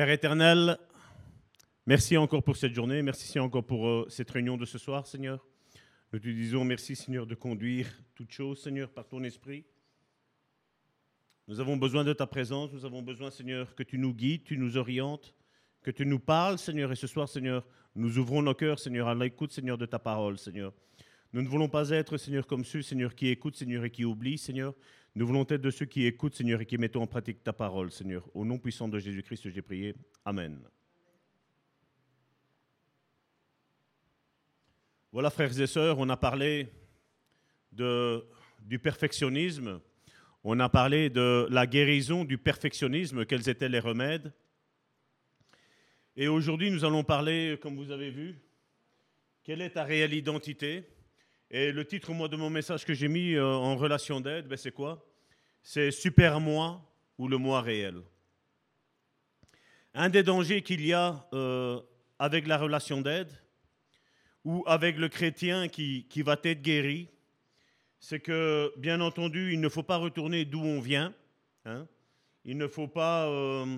Père éternel, merci encore pour cette journée, merci encore pour euh, cette réunion de ce soir, Seigneur. Nous te disons merci, Seigneur, de conduire toutes choses, Seigneur, par ton esprit. Nous avons besoin de ta présence, nous avons besoin, Seigneur, que tu nous guides, tu nous orientes, que tu nous parles, Seigneur. Et ce soir, Seigneur, nous ouvrons nos cœurs, Seigneur, à l'écoute, Seigneur, de ta parole, Seigneur. Nous ne voulons pas être, Seigneur, comme ceux, Seigneur, qui écoutent, Seigneur, et qui oublient, Seigneur. Nous voulons être de ceux qui écoutent, Seigneur, et qui mettent en pratique ta parole, Seigneur. Au nom puissant de Jésus-Christ, j'ai prié. Amen. Voilà, frères et sœurs, on a parlé du perfectionnisme, on a parlé de la guérison du perfectionnisme, quels étaient les remèdes. Et aujourd'hui, nous allons parler, comme vous avez vu, quelle est ta réelle identité Et le titre moi, de mon message que j'ai mis euh, en relation d'aide, ben, c'est quoi? C'est Super Moi ou le moi réel. Un des dangers qu'il y a euh, avec la relation d'aide ou avec le chrétien qui, qui va être guéri, c'est que, bien entendu, il ne faut pas retourner d'où on vient. Hein. Il ne faut pas... Euh,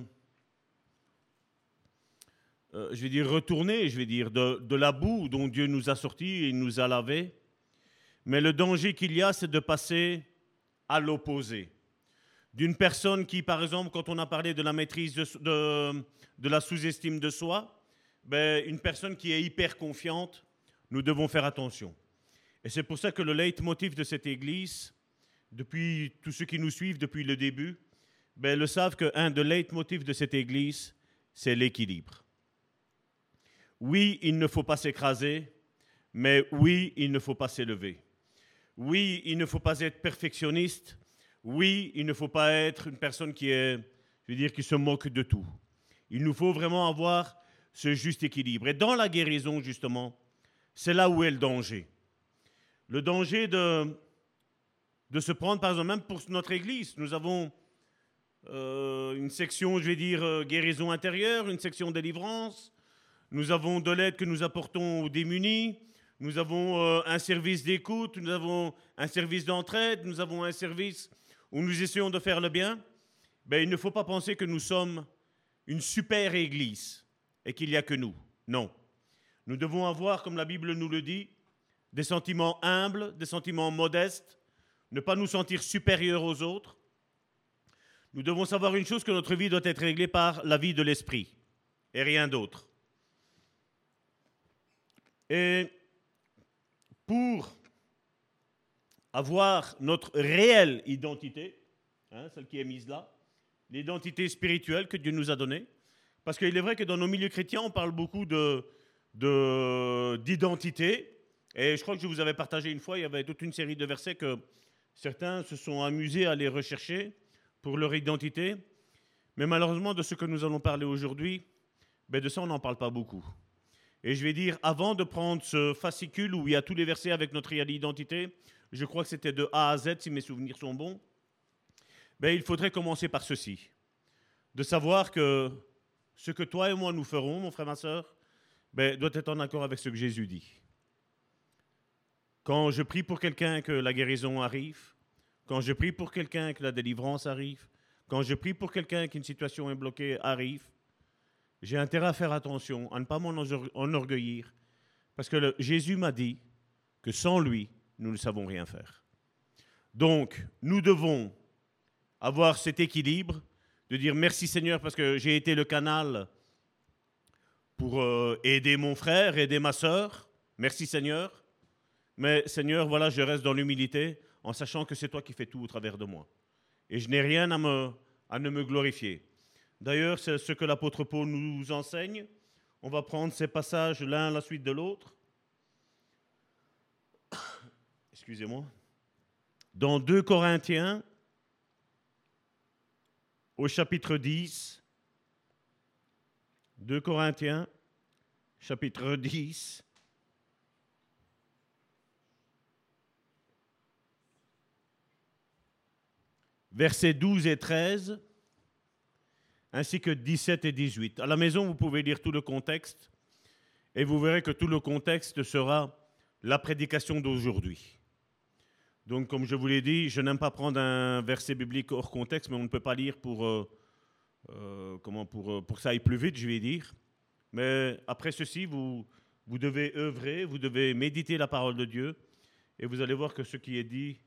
je vais dire, retourner, je vais dire, de, la boue dont Dieu nous a sortis et nous a lavés. Mais le danger qu'il y a, c'est de passer à l'opposé. D'une personne qui, par exemple, quand on a parlé de la maîtrise de, la sous-estime de soi, ben, une personne qui est hyper confiante, nous devons faire attention. Et c'est pour ça que le leitmotiv de cette Église, depuis tous ceux qui nous suivent depuis le début, ben, le savent qu'un des leitmotifs de cette Église, c'est l'équilibre. Oui, il ne faut pas s'écraser, mais oui, il ne faut pas s'élever. Oui, il ne faut pas être perfectionniste. Oui, il ne faut pas être une personne qui est, je veux dire, qui se moque de tout. Il nous faut vraiment avoir ce juste équilibre. Et dans la guérison, justement, c'est là où est le danger. Le danger de, de se prendre, par exemple, même pour notre Église, nous avons euh, une section, je vais dire, euh, guérison intérieure, une section délivrance, nous avons de l'aide que nous apportons aux démunis. Nous avons euh, un service d'écoute, nous avons un service d'entraide, nous avons un service où nous essayons de faire le bien. Ben, il ne faut pas penser que nous sommes une super église et qu'il n'y a que nous. Non. Nous devons avoir, comme la Bible nous le dit, des sentiments humbles, des sentiments modestes, ne pas nous sentir supérieurs aux autres. Nous devons savoir une chose, que notre vie doit être réglée par la vie de l'esprit et rien d'autre. Et pour avoir notre réelle identité, hein, celle qui est mise là, l'identité spirituelle que Dieu nous a donnée, parce qu'il est vrai que dans nos milieux chrétiens, on parle beaucoup d'identité, et je crois que je vous avais partagé une fois, il y avait toute une série de versets que certains se sont amusés à les rechercher pour leur identité, mais malheureusement, de ce que nous allons parler aujourd'hui, ben de ça, on n'en parle pas beaucoup. Et je vais dire, avant de prendre ce fascicule où il y a tous les versets avec notre identité, je crois que c'était de A à Z, si mes souvenirs sont bons, ben, il faudrait commencer par ceci. De savoir que ce que toi et moi nous ferons, mon frère, ma soeur, ben, doit être en accord avec ce que Jésus dit. Quand je prie pour quelqu'un que la guérison arrive, quand je prie pour quelqu'un que la délivrance arrive, quand je prie pour quelqu'un qu'une situation est bloquée arrive, j'ai intérêt à faire attention, à ne pas m'en enorgueillir, parce que Jésus m'a dit que sans lui, nous ne savons rien faire. Donc, nous devons avoir cet équilibre de dire merci Seigneur parce que j'ai été le canal pour euh, aider mon frère, aider ma sœur. Merci Seigneur. Mais Seigneur, voilà, je reste dans l'humilité en sachant que c'est toi qui fais tout au travers de moi. Et je n'ai rien à, me, à ne me glorifier. D'ailleurs, c'est ce que l'apôtre Paul nous enseigne. On va prendre ces passages l'un à la suite de l'autre. Excusez-moi. Dans 2 Corinthiens, au chapitre 10, 2 Corinthiens, chapitre 10, versets 12 et 13 ainsi que 17 et 18. À la maison, vous pouvez lire tout le contexte et vous verrez que tout le contexte sera la prédication d'aujourd'hui. Donc, comme je vous l'ai dit, je n'aime pas prendre un verset biblique hors contexte, mais on ne peut pas lire pour, euh, euh, comment pour, pour que ça aille plus vite, je vais dire. Mais après ceci, vous, vous devez œuvrer, vous devez méditer la parole de Dieu, et vous allez voir que ce qui est dit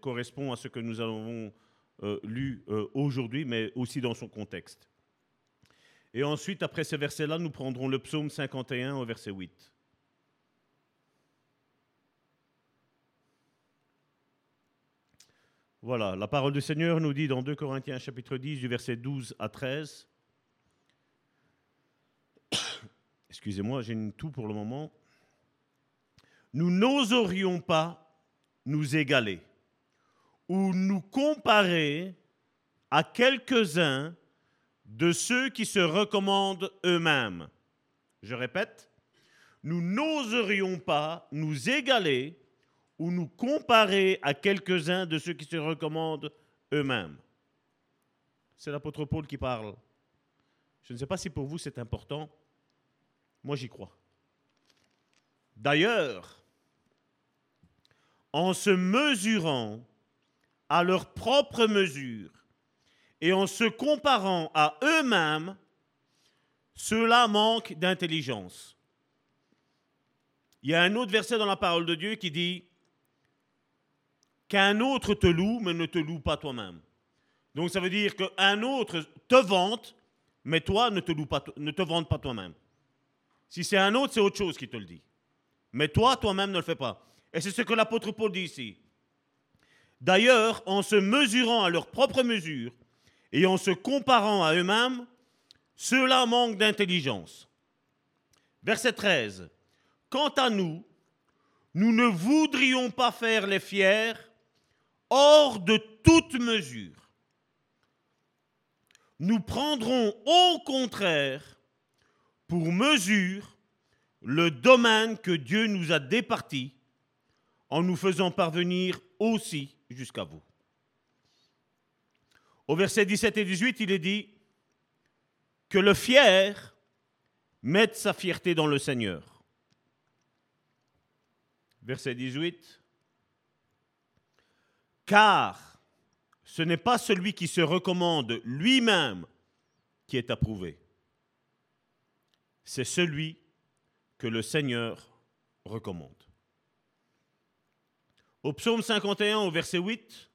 correspond à ce que nous avons lu aujourd'hui, mais aussi dans son contexte. Et ensuite, après ces versets-là, nous prendrons le psaume 51 au verset 8. Voilà, la parole du Seigneur nous dit dans 2 Corinthiens chapitre 10 du verset 12 à 13. Excusez-moi, j'ai une toux pour le moment. Nous n'oserions pas nous égaler ou nous comparer à quelques-uns de ceux qui se recommandent eux-mêmes. Je répète, nous n'oserions pas nous égaler ou nous comparer à quelques-uns de ceux qui se recommandent eux-mêmes. C'est l'apôtre Paul qui parle. Je ne sais pas si pour vous c'est important. Moi j'y crois. D'ailleurs, en se mesurant à leur propre mesure et en se comparant à eux-mêmes, cela manque d'intelligence. Il y a un autre verset dans la parole de Dieu qui dit qu'un autre te loue, mais ne te loue pas toi-même. Donc ça veut dire qu'un autre te vante, mais toi ne te, loue pas, ne te vante pas toi-même. Si c'est un autre, c'est autre chose qui te le dit. Mais toi, toi-même, ne le fais pas. Et c'est ce que l'apôtre Paul dit ici. D'ailleurs, en se mesurant à leur propre mesure et en se comparant à eux-mêmes, cela manque d'intelligence. Verset 13. Quant à nous, nous ne voudrions pas faire les fiers hors de toute mesure. Nous prendrons au contraire pour mesure le domaine que Dieu nous a départi en nous faisant parvenir aussi jusqu'à vous. Au verset 17 et 18, il est dit que le fier mette sa fierté dans le Seigneur. Verset 18, car ce n'est pas celui qui se recommande lui-même qui est approuvé. C'est celui que le Seigneur recommande. Au psaume 51, au verset 8,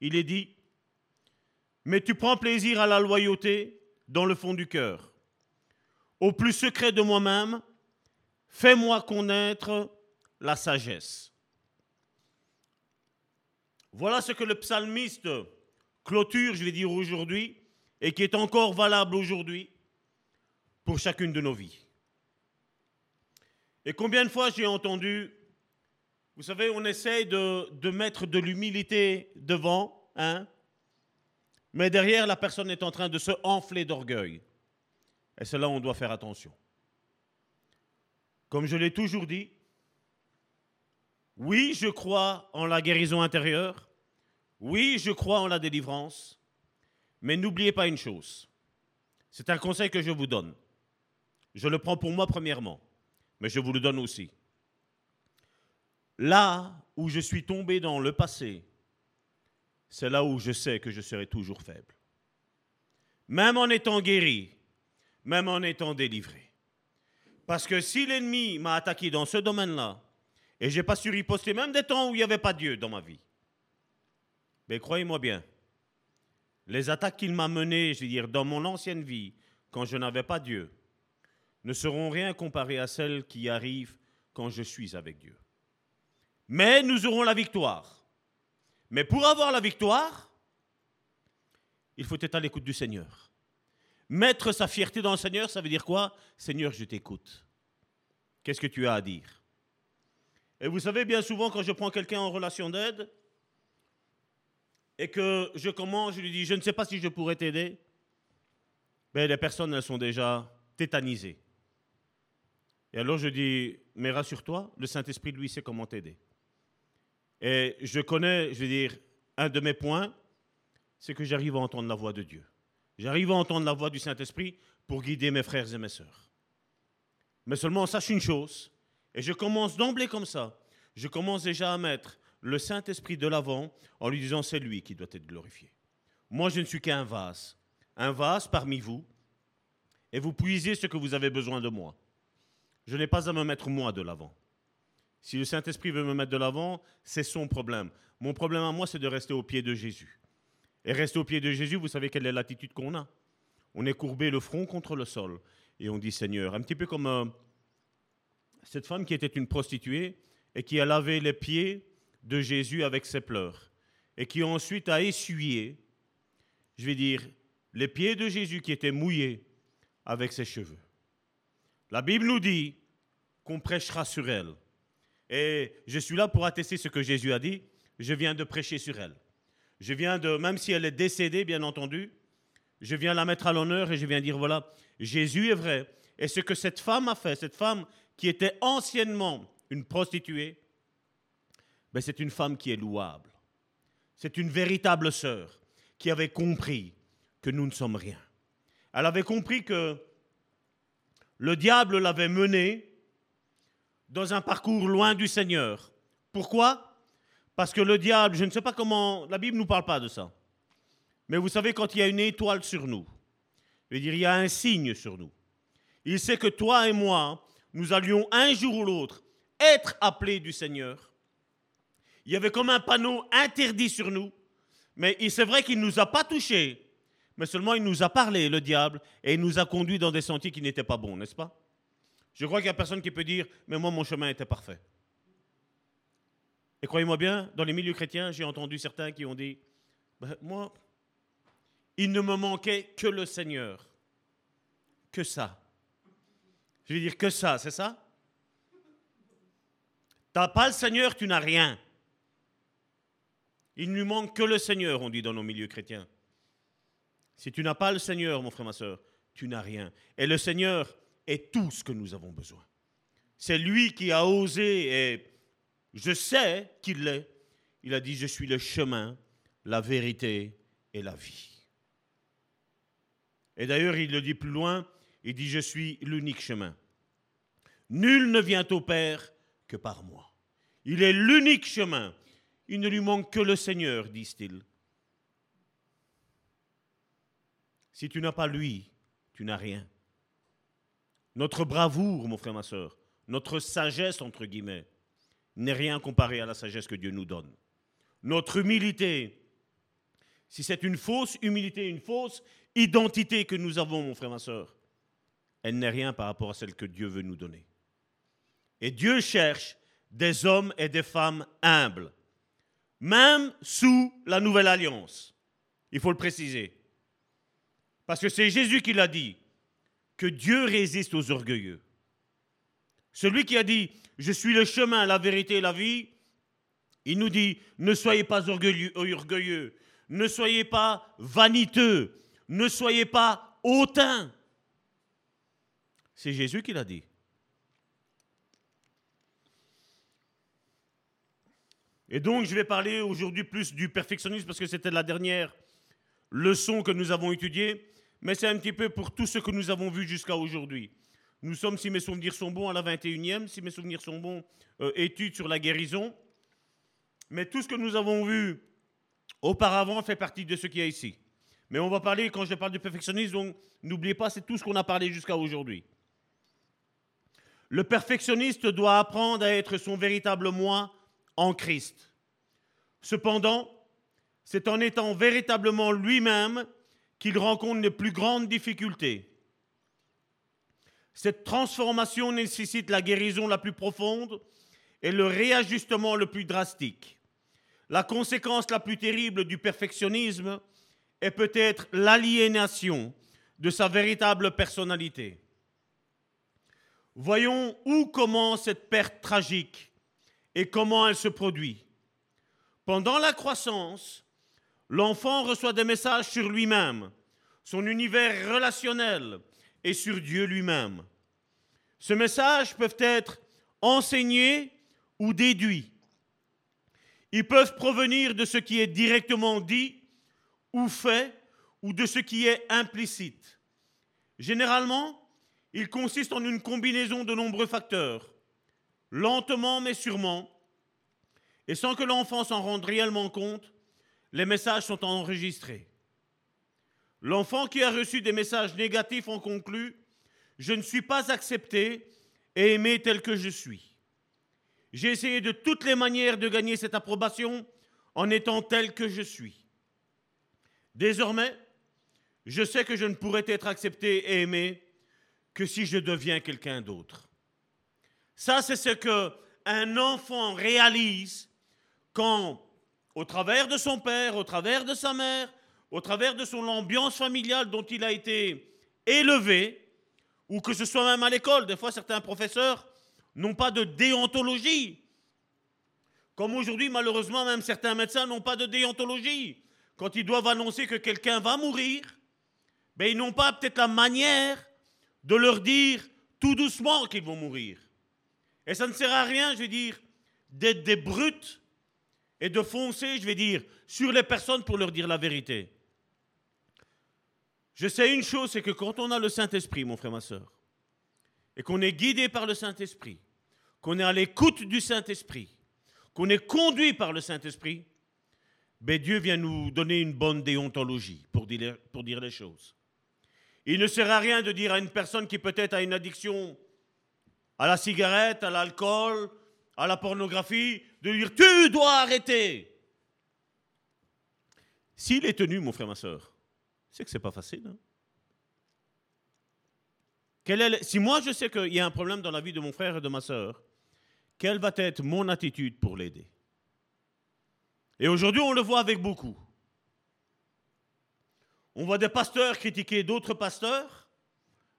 il est dit, Mais tu prends plaisir à la loyauté dans le fond du cœur. Au plus secret de moi-même, fais-moi connaître la sagesse. Voilà ce que le psalmiste clôture, je vais dire aujourd'hui, et qui est encore valable aujourd'hui pour chacune de nos vies. Et combien de fois j'ai entendu, vous savez, on essaye de, mettre de l'humilité devant, hein, mais derrière, la personne est en train de se enfler d'orgueil. Et c'est là on doit faire attention. Comme je l'ai toujours dit, oui, je crois en la guérison intérieure. Oui, je crois en la délivrance, mais n'oubliez pas une chose. C'est un conseil que je vous donne. Je le prends pour moi premièrement, mais je vous le donne aussi. Là où je suis tombé dans le passé, c'est là où je sais que je serai toujours faible. Même en étant guéri, même en étant délivré. Parce que si l'ennemi m'a attaqué dans ce domaine-là, et je n'ai pas su riposter, même des temps où il n'y avait pas Dieu dans ma vie, mais croyez-moi bien, les attaques qu'il m'a menées, je veux dire, dans mon ancienne vie, quand je n'avais pas Dieu, ne seront rien comparées à celles qui arrivent quand je suis avec Dieu. Mais nous aurons la victoire. Mais pour avoir la victoire, il faut être à l'écoute du Seigneur. Mettre sa fierté dans le Seigneur, ça veut dire quoi? Seigneur, je t'écoute. Qu'est-ce que tu as à dire? Et vous savez, bien souvent, quand je prends quelqu'un en relation d'aide, et que je commence, je lui dis, je ne sais pas si je pourrais t'aider, ben, les personnes, sont déjà tétanisées. Et alors je dis, mais rassure-toi, le Saint-Esprit, lui, sait comment t'aider. Et je connais, je veux dire, un de mes points, c'est que j'arrive à entendre la voix de Dieu. J'arrive à entendre la voix du Saint-Esprit pour guider mes frères et mes sœurs. Mais seulement sache une chose, et je commence d'emblée comme ça, je commence déjà à mettre le Saint-Esprit de l'avant en lui disant c'est lui qui doit être glorifié. Moi, je ne suis qu'un vase. un vase parmi vous et vous puisez ce que vous avez besoin de moi. Je n'ai pas à me mettre moi de l'avant. Si le Saint-Esprit veut me mettre de l'avant, c'est son problème. Mon problème à moi, c'est de rester au pied de Jésus. Et rester au pied de Jésus, vous savez quelle est l'attitude qu'on a? On est courbé le front contre le sol et on dit Seigneur, un petit peu comme euh, cette femme qui était une prostituée et qui a lavé les pieds de Jésus avec ses pleurs et qui ensuite a essuyé, je vais dire, les pieds de Jésus qui étaient mouillés avec ses cheveux. La Bible nous dit qu'on prêchera sur elle. Et je suis là pour attester ce que Jésus a dit. Je viens de prêcher sur elle. Je viens de, même si elle est décédée, bien entendu, je viens la mettre à l'honneur et je viens dire, voilà, Jésus est vrai. Et ce que cette femme a fait, cette femme qui était anciennement une prostituée, ben c'est une femme qui est louable. C'est une véritable sœur qui avait compris que nous ne sommes rien. Elle avait compris que le diable l'avait menée dans un parcours loin du Seigneur. Pourquoi? Parce que le diable, je ne sais pas comment, la Bible ne nous parle pas de ça. Mais vous savez, quand il y a une étoile sur nous, dire, il y a un signe sur nous. Il sait que toi et moi, nous allions un jour ou l'autre être appelés du Seigneur. Il y avait comme un panneau interdit sur nous, mais c'est vrai qu'il ne nous a pas touchés, mais seulement il nous a parlé, le diable, et il nous a conduits dans des sentiers qui n'étaient pas bons, n'est-ce pas? Je crois qu'il n'y a personne qui peut dire, mais moi, mon chemin était parfait. Et croyez-moi bien, dans les milieux chrétiens, j'ai entendu certains qui ont dit, ben, moi, il ne me manquait que le Seigneur. Que ça. Je veux dire que ça, c'est ça? Tu n'as pas le Seigneur, tu n'as rien. Il ne lui manque que le Seigneur, on dit dans nos milieux chrétiens. Si tu n'as pas le Seigneur, mon frère, ma soeur, tu n'as rien. Et le Seigneur est tout ce que nous avons besoin. C'est lui qui a osé, et je sais qu'il l'est. Il a dit, je suis le chemin, la vérité et la vie. Et d'ailleurs, il le dit plus loin, il dit, je suis l'unique chemin. Nul ne vient au Père que par moi. Il est l'unique chemin. Il ne lui manque que le Seigneur, disent-ils. Si tu n'as pas lui, tu n'as rien. Notre bravoure, mon frère, ma soeur, notre sagesse, entre guillemets, n'est rien comparé à la sagesse que Dieu nous donne. Notre humilité, si c'est une fausse humilité, une fausse identité que nous avons, mon frère, ma soeur, elle n'est rien par rapport à celle que Dieu veut nous donner. Et Dieu cherche des hommes et des femmes humbles, même sous la nouvelle alliance. Il faut le préciser. Parce que c'est Jésus qui l'a dit, que Dieu résiste aux orgueilleux. Celui qui a dit, je suis le chemin, la vérité et la vie, il nous dit, ne soyez pas orgueilleux, orgueilleux ne soyez pas vaniteux, ne soyez pas hautain. C'est Jésus qui l'a dit. Et donc, je vais parler aujourd'hui plus du perfectionnisme parce que c'était la dernière leçon que nous avons étudiée, mais c'est un petit peu pour tout ce que nous avons vu jusqu'à aujourd'hui. Nous sommes, si mes souvenirs sont bons, à la 21e, si mes souvenirs sont bons, euh, études sur la guérison. Mais tout ce que nous avons vu auparavant fait partie de ce qu'il y a ici. Mais on va parler, quand je parle du perfectionnisme, donc n'oubliez pas, c'est tout ce qu'on a parlé jusqu'à aujourd'hui. Le perfectionniste doit apprendre à être son véritable moi en Christ. Cependant, c'est en étant véritablement lui-même qu'il rencontre les plus grandes difficultés. Cette transformation nécessite la guérison la plus profonde et le réajustement le plus drastique. La conséquence la plus terrible du perfectionnisme est peut-être l'aliénation de sa véritable personnalité. Voyons où commence cette perte tragique et comment elle se produit. Pendant la croissance, l'enfant reçoit des messages sur lui-même, son univers relationnel et sur Dieu lui-même. Ces messages peuvent être enseignés ou déduits. Ils peuvent provenir de ce qui est directement dit ou fait ou de ce qui est implicite. Généralement, ils consistent en une combinaison de nombreux facteurs lentement mais sûrement, et sans que l'enfant s'en rende réellement compte, les messages sont enregistrés. L'enfant qui a reçu des messages négatifs en conclut Je ne suis pas accepté et aimé tel que je suis. J'ai essayé de toutes les manières de gagner cette approbation en étant tel que je suis. Désormais, je sais que je ne pourrai être accepté et aimé que si je deviens quelqu'un d'autre. Ça, c'est ce que un enfant réalise quand, au travers de son père, au travers de sa mère, au travers de son ambiance familiale dont il a été élevé, ou que ce soit même à l'école, des fois certains professeurs n'ont pas de déontologie. Comme aujourd'hui, malheureusement, même certains médecins n'ont pas de déontologie. Quand ils doivent annoncer que quelqu'un va mourir, ben, ils n'ont pas peut-être la manière de leur dire tout doucement qu'ils vont mourir. Et ça ne sert à rien, je vais dire, d'être des brutes et de foncer, je vais dire, sur les personnes pour leur dire la vérité. Je sais une chose, c'est que quand on a le Saint-Esprit, mon frère, ma soeur, et qu'on est guidé par le Saint-Esprit, qu'on est à l'écoute du Saint-Esprit, qu'on est conduit par le Saint-Esprit, ben Dieu vient nous donner une bonne déontologie pour dire, pour dire les choses. Il ne sert à rien de dire à une personne qui peut-être a une addiction à la cigarette, à l'alcool, à la pornographie, de dire tu dois arrêter. S'il est tenu, mon frère, ma soeur, c'est que ce n'est pas facile. Hein. si moi je sais qu'il y a un problème dans la vie de mon frère et de ma soeur, quelle va être mon attitude pour l'aider? Et aujourd'hui, on le voit avec beaucoup. On voit des pasteurs critiquer d'autres pasteurs,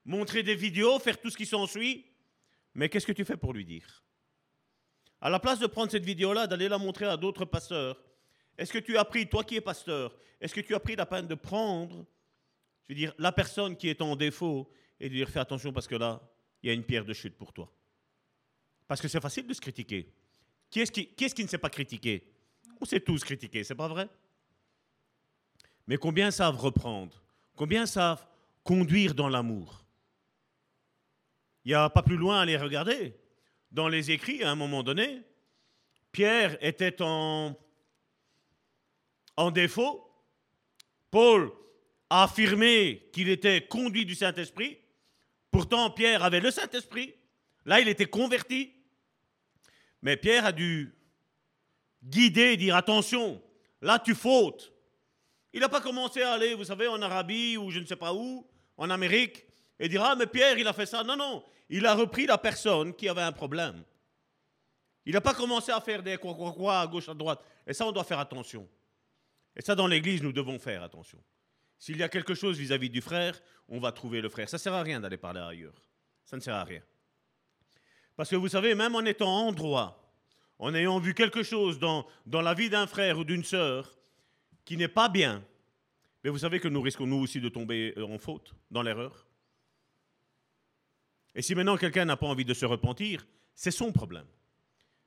montrer des vidéos, faire tout ce qui s'ensuit. Mais qu'est-ce que tu fais pour lui dire? À la place de prendre cette vidéo-là, d'aller la montrer à d'autres pasteurs, est-ce que tu as pris, toi qui es pasteur, est-ce que tu as pris la peine de prendre, je veux dire, la personne qui est en défaut et de dire fais attention parce que là, il y a une pierre de chute pour toi? Parce que c'est facile de se critiquer. Qui est-ce qui, ne sait pas critiquer? On sait tous critiquer, c'est pas vrai? Mais combien savent reprendre? Combien savent conduire dans l'amour? Il n'y a pas plus loin à les regarder. Dans les écrits, à un moment donné, Pierre était en, défaut. Paul a affirmé qu'il était conduit du Saint-Esprit. Pourtant, Pierre avait le Saint-Esprit. Là, il était converti. Mais Pierre a dû guider, dire attention, là tu fautes. Il n'a pas commencé à aller, vous savez, en Arabie ou je ne sais pas où, en Amérique, et dire Ah, mais Pierre, il a fait ça. Non, non, il a repris la personne qui avait un problème. Il n'a pas commencé à faire des quoi, à gauche, à droite. Et ça, on doit faire attention. Et ça, dans l'Église, nous devons faire attention. S'il y a quelque chose vis-à-vis du frère, on va trouver le frère. Ça ne sert à rien d'aller parler ailleurs. Ça ne sert à rien. Parce que vous savez, même en étant en droit, en ayant vu quelque chose dans, dans la vie d'un frère ou d'une sœur qui n'est pas bien, mais vous savez que nous risquons nous aussi de tomber en faute, dans l'erreur. Et si maintenant quelqu'un n'a pas envie de se repentir, c'est son problème.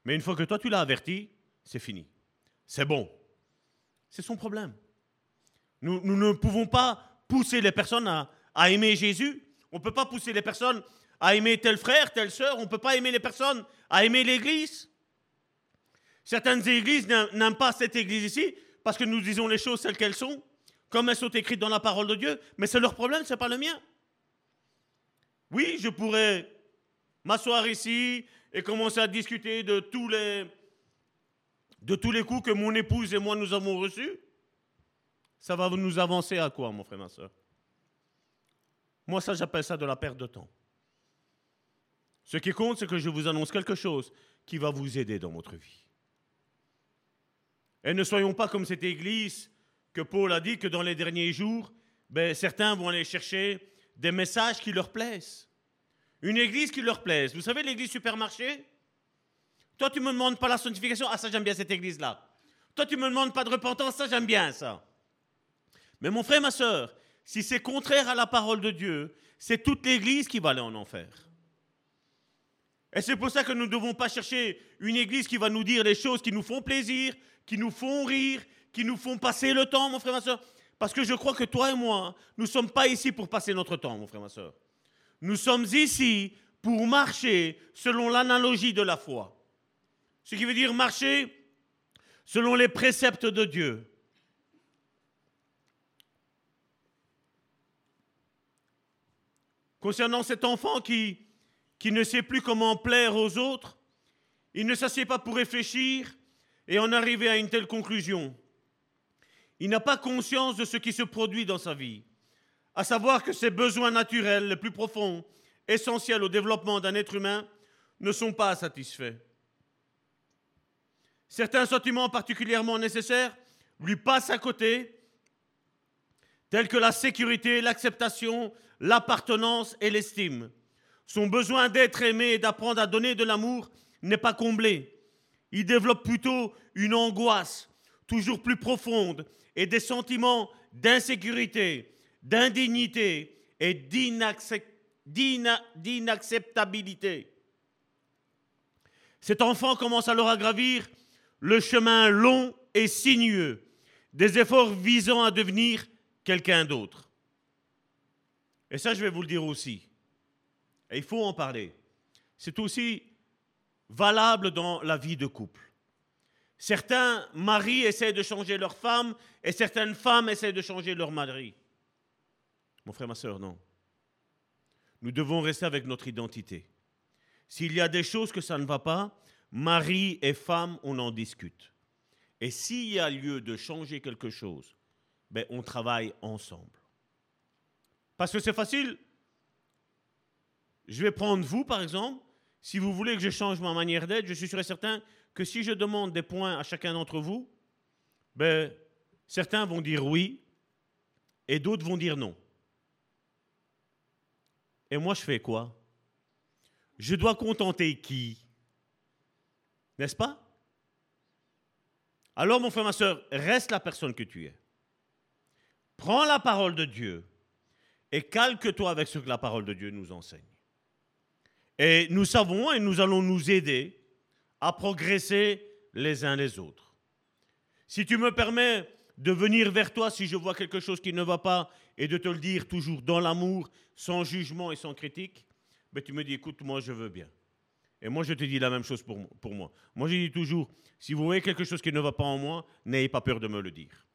Mais une fois que toi tu l'as averti, c'est fini. C'est bon. C'est son problème. Nous, ne pouvons pas pousser les personnes à, aimer Jésus. On ne peut pas pousser les personnes à aimer tel frère, telle sœur. On ne peut pas aimer les personnes à aimer l'Église. Certaines églises n'aiment pas cette église ici parce que nous disons les choses telles qu'elles sont, comme elles sont écrites dans la parole de Dieu, mais c'est leur problème, ce n'est pas le mien. Oui, je pourrais m'asseoir ici et commencer à discuter de tous les, de tous les coups que mon épouse et moi nous avons reçus. Ça va nous avancer à quoi, mon frère, ma soeur? Moi, ça, j'appelle ça de la perte de temps. Ce qui compte, c'est que je vous annonce quelque chose qui va vous aider dans votre vie. Et ne soyons pas comme cette église que Paul a dit que dans les derniers jours, ben, certains vont aller chercher des messages qui leur plaisent. Une église qui leur plaise. Vous savez, l'église supermarché? Toi, tu ne me demandes pas la sanctification. Ah, ça, j'aime bien cette église-là. Toi, tu ne me demandes pas de repentance. Ça, j'aime bien ça. Mais mon frère, ma soeur, si c'est contraire à la parole de Dieu, c'est toute l'église qui va aller en enfer. Et c'est pour ça que nous ne devons pas chercher une église qui va nous dire les choses qui nous font plaisir, qui nous font rire, qui nous font passer le temps, mon frère, ma soeur. Parce que je crois que toi et moi, nous ne sommes pas ici pour passer notre temps, mon frère, ma soeur. Nous sommes ici pour marcher selon l'analogie de la foi. Ce qui veut dire marcher selon les préceptes de Dieu. concernant cet enfant qui, qui ne sait plus comment plaire aux autres, il ne s'assied pas pour réfléchir et en arriver à une telle conclusion. Il n'a pas conscience de ce qui se produit dans sa vie, à savoir que ses besoins naturels les plus profonds, essentiels au développement d'un être humain, ne sont pas satisfaits. Certains sentiments particulièrement nécessaires lui passent à côté, tels que la sécurité, l'acceptation, l'appartenance et l'estime. Son besoin d'être aimé et d'apprendre à donner de l'amour n'est pas comblé. Il développe plutôt une angoisse toujours plus profonde et des sentiments d'insécurité, d'indignité et d'inacceptabilité. Cet enfant commence alors à gravir le chemin long et sinueux des efforts visant à devenir quelqu'un d'autre. Et ça, je vais vous le dire aussi. Et il faut en parler. C'est aussi valable dans la vie de couple. Certains maris essaient de changer leur femme et certaines femmes essaient de changer leur mari. Mon frère, ma soeur, non. Nous devons rester avec notre identité. S'il y a des choses que ça ne va pas, mari et femme, on en discute. Et s'il y a lieu de changer quelque chose, ben, on travaille ensemble. Parce que c'est facile. Je vais prendre vous, par exemple. Si vous voulez que je change ma manière d'être, je suis sûr et certain que si je demande des points à chacun d'entre vous, ben, certains vont dire oui et d'autres vont dire non. Et moi, je fais quoi? Je dois contenter qui? N'est-ce pas? Alors, mon frère, ma soeur, reste la personne que tu es. Prends la parole de Dieu et calque-toi avec ce que la parole de Dieu nous enseigne. Et nous savons et nous allons nous aider à progresser les uns les autres. Si tu me permets de venir vers toi si je vois quelque chose qui ne va pas et de te le dire toujours dans l'amour, sans jugement et sans critique, ben tu me dis écoute, moi je veux bien. Et moi je te dis la même chose pour, pour moi. Moi je dis toujours, si vous voyez quelque chose qui ne va pas en moi, n'ayez pas peur de me le dire.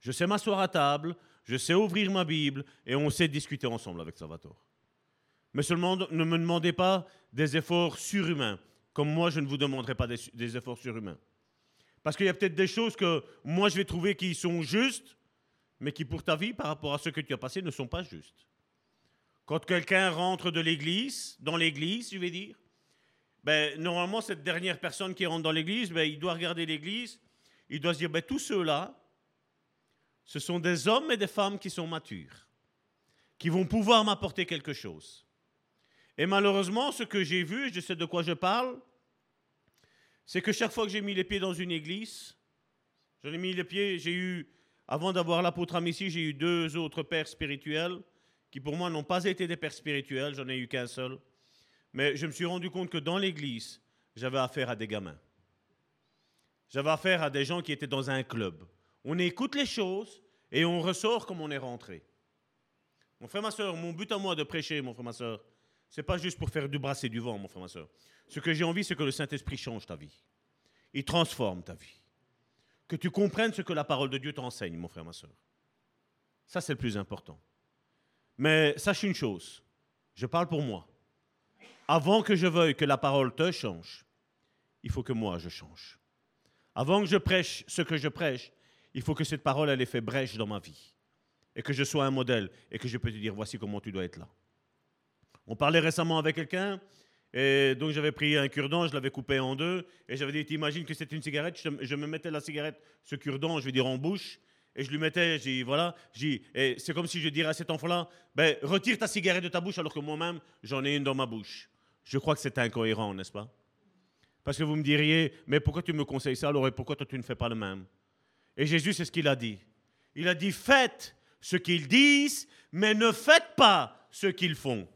Je sais m'asseoir à table, je sais ouvrir ma Bible et on sait discuter ensemble avec Salvatore. Mais seulement ne me demandez pas des efforts surhumains, comme moi je ne vous demanderai pas des, efforts surhumains. Parce qu'il y a peut-être des choses que moi je vais trouver qui sont justes, mais qui pour ta vie, par rapport à ce que tu as passé, ne sont pas justes. Quand quelqu'un rentre de l'église, dans l'église, je vais dire, ben, normalement, cette dernière personne qui rentre dans l'église, ben, il doit regarder l'église, il doit se dire, ben, tous ceux-là, ce sont des hommes et des femmes qui sont matures, qui vont pouvoir m'apporter quelque chose. Et malheureusement, ce que j'ai vu, je sais de quoi je parle, c'est que chaque fois que j'ai mis les pieds dans une église, j'en ai mis les pieds, j'ai eu, avant d'avoir l'apôtre Amici, j'ai eu deux autres pères spirituels qui pour moi n'ont pas été des pères spirituels, j'en ai eu qu'un seul. Mais je me suis rendu compte que dans l'église, j'avais affaire à des gamins. J'avais affaire à des gens qui étaient dans un club on écoute les choses et on ressort comme on est rentré. Mon frère, ma soeur, mon but à moi de prêcher, mon frère, ma soeur, c'est pas juste pour faire du bras et du vent, mon frère, ma soeur. Ce que j'ai envie, c'est que le Saint-Esprit change ta vie. Il transforme ta vie. Que tu comprennes ce que la parole de Dieu t'enseigne, mon frère, ma soeur. Ça, c'est le plus important. Mais sache une chose, je parle pour moi. Avant que je veuille que la parole te change, il faut que moi je change. Avant que je prêche ce que je prêche, il faut que cette parole, elle ait fait brèche dans ma vie. Et que je sois un modèle. Et que je peux te dire, voici comment tu dois être là. On parlait récemment avec quelqu'un. Et donc j'avais pris un cure-dent, je l'avais coupé en deux. Et j'avais dit, imagines que c'est une cigarette. Je, me mettais la cigarette, ce cure-dent, je veux dire, en bouche. Et je lui mettais, j'ai voilà, j'ai, c'est comme si je dirais à cet enfant-là, ben, retire ta cigarette de ta bouche alors que moi-même, j'en ai une dans ma bouche. Je crois que c'est incohérent, n'est-ce pas? Parce que vous me diriez, mais pourquoi tu me conseilles ça alors et pourquoi toi tu ne fais pas le même? Et Jésus, c'est ce qu'il a dit. Il a dit, faites ce qu'ils disent, mais ne faites pas ce qu'ils font.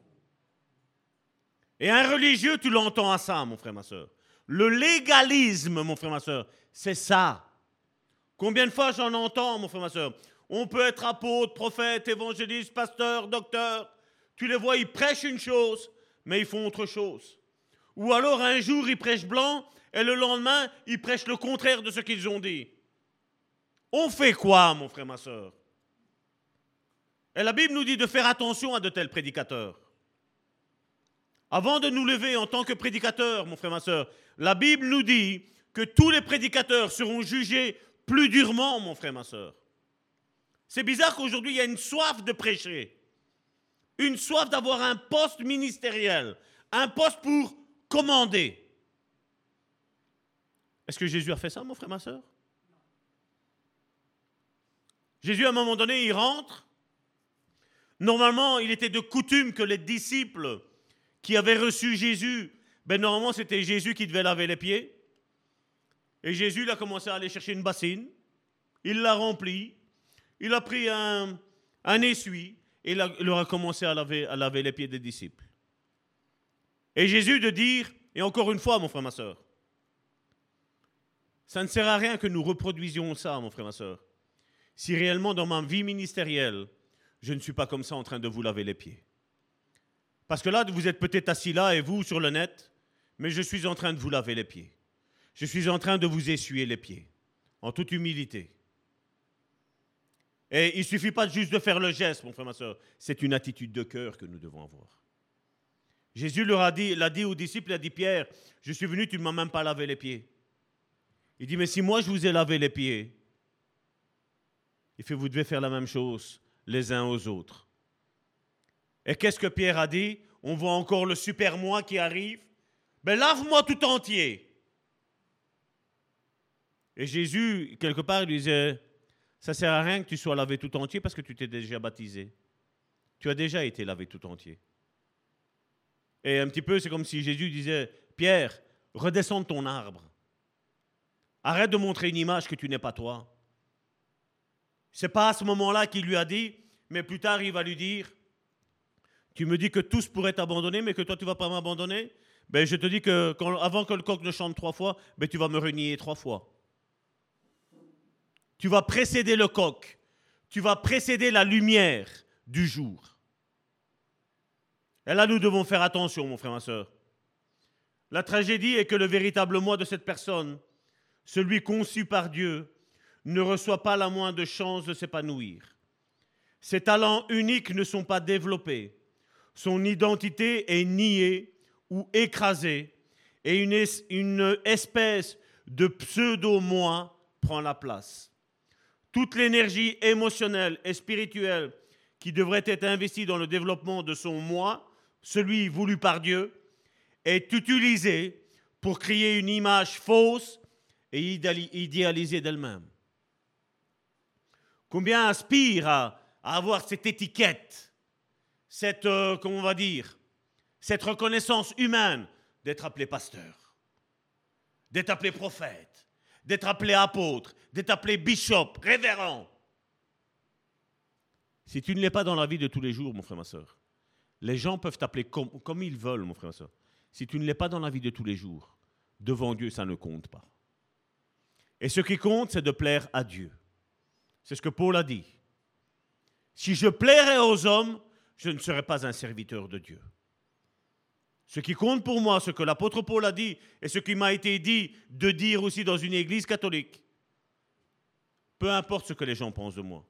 Et un religieux, tu l'entends à ça, mon frère, ma soeur. Le légalisme, mon frère, ma soeur, c'est ça. Combien de fois j'en entends, mon frère, ma soeur? On peut être apôtre, prophète, évangéliste, pasteur, docteur. Tu les vois, ils prêchent une chose, mais ils font autre chose. Ou alors un jour, ils prêchent blanc, et le lendemain, ils prêchent le contraire de ce qu'ils ont dit. On fait quoi, mon frère, ma soeur? Et la Bible nous dit de faire attention à de tels prédicateurs. Avant de nous lever en tant que prédicateurs, mon frère, ma soeur, la Bible nous dit que tous les prédicateurs seront jugés plus durement, mon frère, ma soeur. C'est bizarre qu'aujourd'hui, il y a une soif de prêcher, une soif d'avoir un poste ministériel, un poste pour commander. Est-ce que Jésus a fait ça, mon frère, ma soeur Jésus, à un moment donné, il rentre. Normalement, il était de coutume que les disciples qui avaient reçu Jésus, ben normalement, c'était Jésus qui devait laver les pieds. Et Jésus, a commencé à aller chercher une bassine. Il l'a remplie. Il a pris un, essuie et il, a commencé à laver, à laver les pieds des disciples. Et Jésus de dire, et encore une fois, mon frère, ma soeur, ça ne sert à rien que nous reproduisions ça, mon frère, ma soeur si réellement dans ma vie ministérielle, je ne suis pas comme ça en train de vous laver les pieds. Parce que là, vous êtes peut-être assis là et vous sur le net, mais je suis en train de vous laver les pieds. Je suis en train de vous essuyer les pieds, en toute humilité. Et il ne suffit pas juste de faire le geste, mon frère, ma soeur, c'est une attitude de cœur que nous devons avoir. Jésus leur a dit, l'a dit aux disciples, il a dit Pierre, je suis venu, tu ne m'as même pas lavé les pieds. Il dit, mais si moi je vous ai lavé les pieds, il fait, vous devez faire la même chose les uns aux autres. Et qu'est-ce que Pierre a dit? On voit encore le super moi qui arrive. Ben lave-moi tout entier. Et Jésus, quelque part, lui disait, ça sert à rien que tu sois lavé tout entier parce que tu t'es déjà baptisé. Tu as déjà été lavé tout entier. Et un petit peu, c'est comme si Jésus disait, Pierre, redescends de ton arbre. Arrête de montrer une image que tu n'es pas toi. C'est pas à ce moment-là qu'il lui a dit, mais plus tard il va lui dire Tu me dis que tous pourraient t'abandonner, mais que toi tu vas pas m'abandonner? Ben, Je te dis que avant que le coq ne chante trois fois, ben, tu vas me renier trois fois. Tu vas précéder le coq, tu vas précéder la lumière du jour. Et là, nous devons faire attention, mon frère, ma soeur. La tragédie est que le véritable moi de cette personne, celui conçu par Dieu, ne reçoit pas la moindre chance de s'épanouir. Ses talents uniques ne sont pas développés. Son identité est niée ou écrasée et une, espèce de pseudo-moi prend la place. Toute l'énergie émotionnelle et spirituelle qui devrait être investie dans le développement de son moi, celui voulu par Dieu, est utilisée pour créer une image fausse et idéalisée d'elle-même. Combien aspire à, avoir cette étiquette, cette, euh, comment on va dire, cette reconnaissance humaine d'être appelé pasteur, d'être appelé prophète, d'être appelé apôtre, d'être appelé bishop, révérend. Si tu ne l'es pas dans la vie de tous les jours, mon frère, ma soeur, les gens peuvent t'appeler comme, comme, ils veulent, mon frère, ma soeur. Si tu ne l'es pas dans la vie de tous les jours, devant Dieu, ça ne compte pas. Et ce qui compte, c'est de plaire à Dieu. C'est ce que Paul a dit. Si je plairais aux hommes, je ne serais pas un serviteur de Dieu. Ce qui compte pour moi, ce que l'apôtre Paul a dit, et ce qui m'a été dit de dire aussi dans une église catholique, peu importe ce que les gens pensent de moi,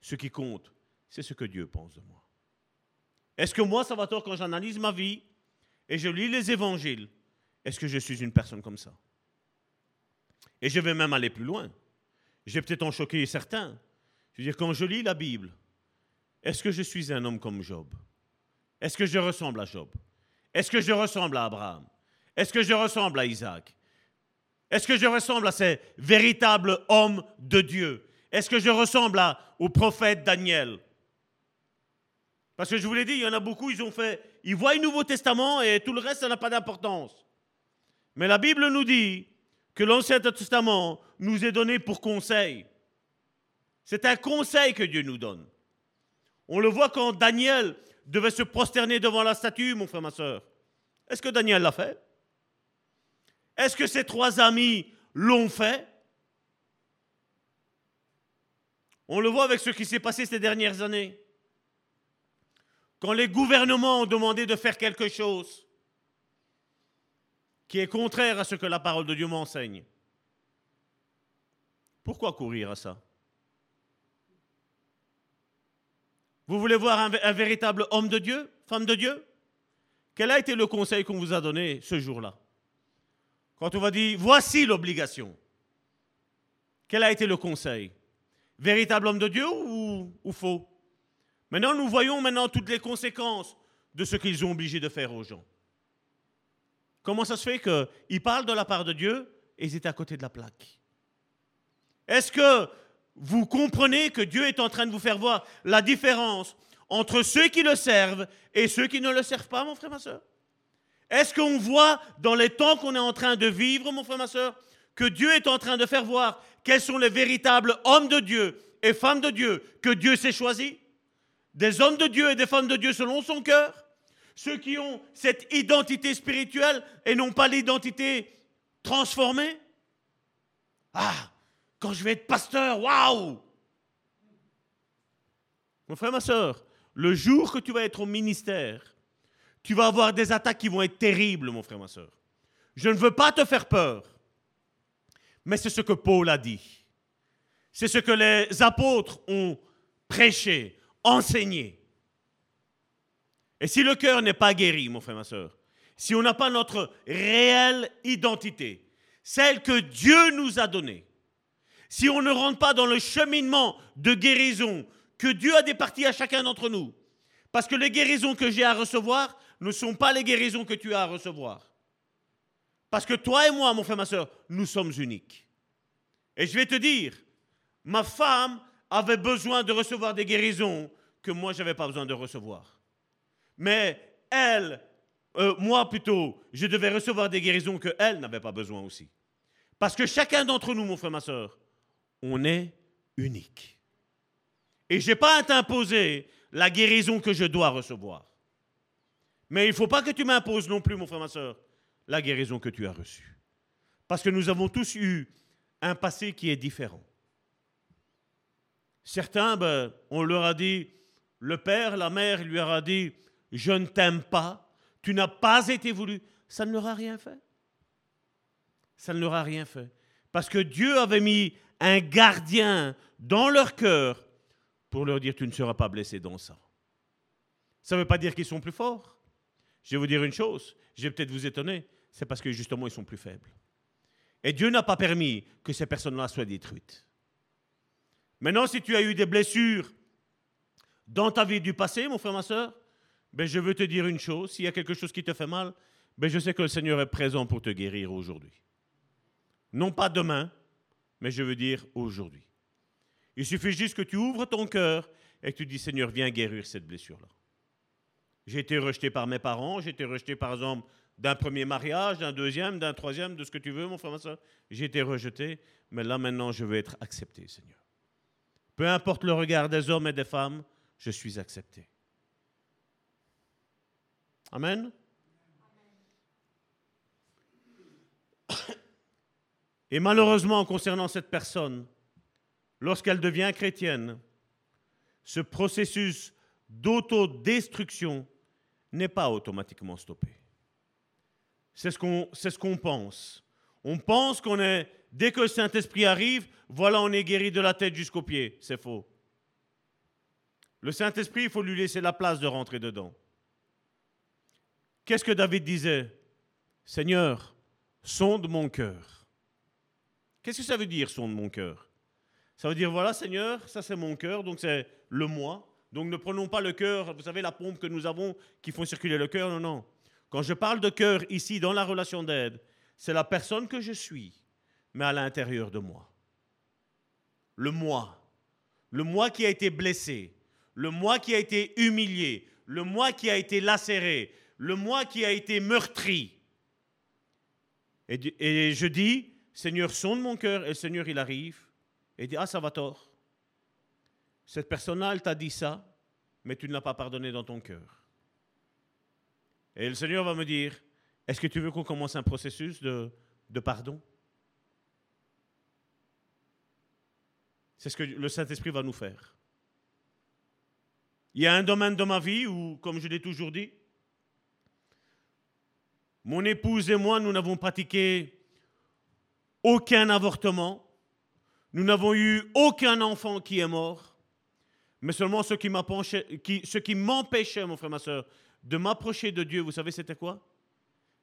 ce qui compte, c'est ce que Dieu pense de moi. Est-ce que moi, Salvatore, quand j'analyse ma vie et je lis les évangiles, est-ce que je suis une personne comme ça? Et je vais même aller plus loin. J'ai peut-être en choqué certains. Je veux dire, quand je lis la Bible, est-ce que je suis un homme comme Job? Est-ce que je ressemble à Job? Est-ce que je ressemble à Abraham? Est-ce que je ressemble à Isaac? Est-ce que je ressemble à ces véritables hommes de Dieu? Est-ce que je ressemble au prophète Daniel? Parce que je vous l'ai dit, il y en a beaucoup, ils ont fait, ils voient le Nouveau Testament et tout le reste, ça n'a pas d'importance. Mais la Bible nous dit que l'Ancien Testament nous est donné pour conseil. C'est un conseil que Dieu nous donne. On le voit quand Daniel devait se prosterner devant la statue, mon frère, ma soeur. Est-ce que Daniel l'a fait? Est-ce que ses trois amis l'ont fait? On le voit avec ce qui s'est passé ces dernières années. Quand les gouvernements ont demandé de faire quelque chose, qui est contraire à ce que la parole de Dieu m'enseigne. Pourquoi courir à ça? Vous voulez voir un, véritable homme de Dieu, femme de Dieu? Quel a été le conseil qu'on vous a donné ce jour-là? Quand on va dire, voici l'obligation. Quel a été le conseil? Véritable homme de Dieu ou, ou faux? Maintenant, nous voyons maintenant toutes les conséquences de ce qu'ils ont obligé de faire aux gens. Comment ça se fait qu'ils parlent de la part de Dieu et ils étaient à côté de la plaque? Est-ce que vous comprenez que Dieu est en train de vous faire voir la différence entre ceux qui le servent et ceux qui ne le servent pas, mon frère, ma soeur. Est-ce qu'on voit dans les temps qu'on est en train de vivre, mon frère, ma soeur, que Dieu est en train de faire voir quels sont les véritables hommes de Dieu et femmes de Dieu que Dieu s'est choisis Des hommes de Dieu et des femmes de Dieu selon son cœur. Ceux qui ont cette identité spirituelle et non pas l'identité transformée. Ah, quand je vais être pasteur, waouh Mon frère, ma soeur, le jour que tu vas être au ministère, tu vas avoir des attaques qui vont être terribles, mon frère, ma soeur. Je ne veux pas te faire peur, mais c'est ce que Paul a dit. C'est ce que les apôtres ont prêché, enseigné. Et si le cœur n'est pas guéri, mon frère, ma soeur, si on n'a pas notre réelle identité, celle que Dieu nous a donnée, si on ne rentre pas dans le cheminement de guérison que Dieu a départi à chacun d'entre nous, parce que les guérisons que j'ai à recevoir ne sont pas les guérisons que tu as à recevoir. Parce que toi et moi, mon frère, ma soeur, nous sommes uniques. Et je vais te dire, ma femme avait besoin de recevoir des guérisons que moi, je n'avais pas besoin de recevoir. Mais elle, euh, moi plutôt, je devais recevoir des guérisons que elle n'avait pas besoin aussi. Parce que chacun d'entre nous, mon frère, ma soeur, on est unique. Et je n'ai pas à t'imposer la guérison que je dois recevoir. Mais il ne faut pas que tu m'imposes non plus, mon frère, ma soeur, la guérison que tu as reçue. Parce que nous avons tous eu un passé qui est différent. Certains, ben, on leur a dit, le père, la mère lui aura dit, je ne t'aime pas, tu n'as pas été voulu. Ça ne leur a rien fait. Ça ne leur a rien fait. Parce que Dieu avait mis un gardien dans leur cœur pour leur dire tu ne seras pas blessé dans ça. Ça ne veut pas dire qu'ils sont plus forts. Je vais vous dire une chose, je vais peut-être vous étonner, c'est parce que justement ils sont plus faibles. Et Dieu n'a pas permis que ces personnes-là soient détruites. Maintenant, si tu as eu des blessures dans ta vie du passé, mon frère, ma soeur, ben, je veux te dire une chose, s'il y a quelque chose qui te fait mal, ben, je sais que le Seigneur est présent pour te guérir aujourd'hui. Non pas demain, mais je veux dire aujourd'hui. Il suffit juste que tu ouvres ton cœur et que tu dis Seigneur, viens guérir cette blessure-là. J'ai été rejeté par mes parents, j'ai été rejeté par exemple d'un premier mariage, d'un deuxième, d'un troisième, de ce que tu veux, mon frère, ma soeur. J'ai été rejeté, mais là maintenant, je veux être accepté, Seigneur. Peu importe le regard des hommes et des femmes, je suis accepté. Amen. Et malheureusement, concernant cette personne, lorsqu'elle devient chrétienne, ce processus d'autodestruction n'est pas automatiquement stoppé. C'est ce qu'on ce pense. On pense qu'on est, dès que le Saint-Esprit arrive, voilà, on est guéri de la tête jusqu'aux pieds. C'est faux. Le Saint-Esprit, il faut lui laisser la place de rentrer dedans. Qu'est-ce que David disait? Seigneur, sonde mon cœur. Qu'est-ce que ça veut dire, son de mon cœur? Ça veut dire, voilà, Seigneur, ça c'est mon cœur, donc c'est le moi. Donc ne prenons pas le cœur, vous savez, la pompe que nous avons qui font circuler le cœur, non, non. Quand je parle de cœur ici, dans la relation d'aide, c'est la personne que je suis, mais à l'intérieur de moi. Le moi. Le moi qui a été blessé. Le moi qui a été humilié. Le moi qui a été lacéré. Le moi qui a été meurtri. Et je dis, Seigneur, sonde mon cœur, et le Seigneur, il arrive et dit, ah, ça va tort. Cette personne-là, elle t'a dit ça, mais tu ne l'as pas pardonné dans ton cœur. Et le Seigneur va me dire, est-ce que tu veux qu'on commence un processus de, pardon? C'est ce que le Saint-Esprit va nous faire. Il y a un domaine de ma vie où, comme je l'ai toujours dit, mon épouse et moi, nous n'avons pratiqué aucun avortement. Nous n'avons eu aucun enfant qui est mort. Mais seulement ce qui m'empêchait, mon frère, ma soeur, de m'approcher de Dieu, vous savez, c'était quoi?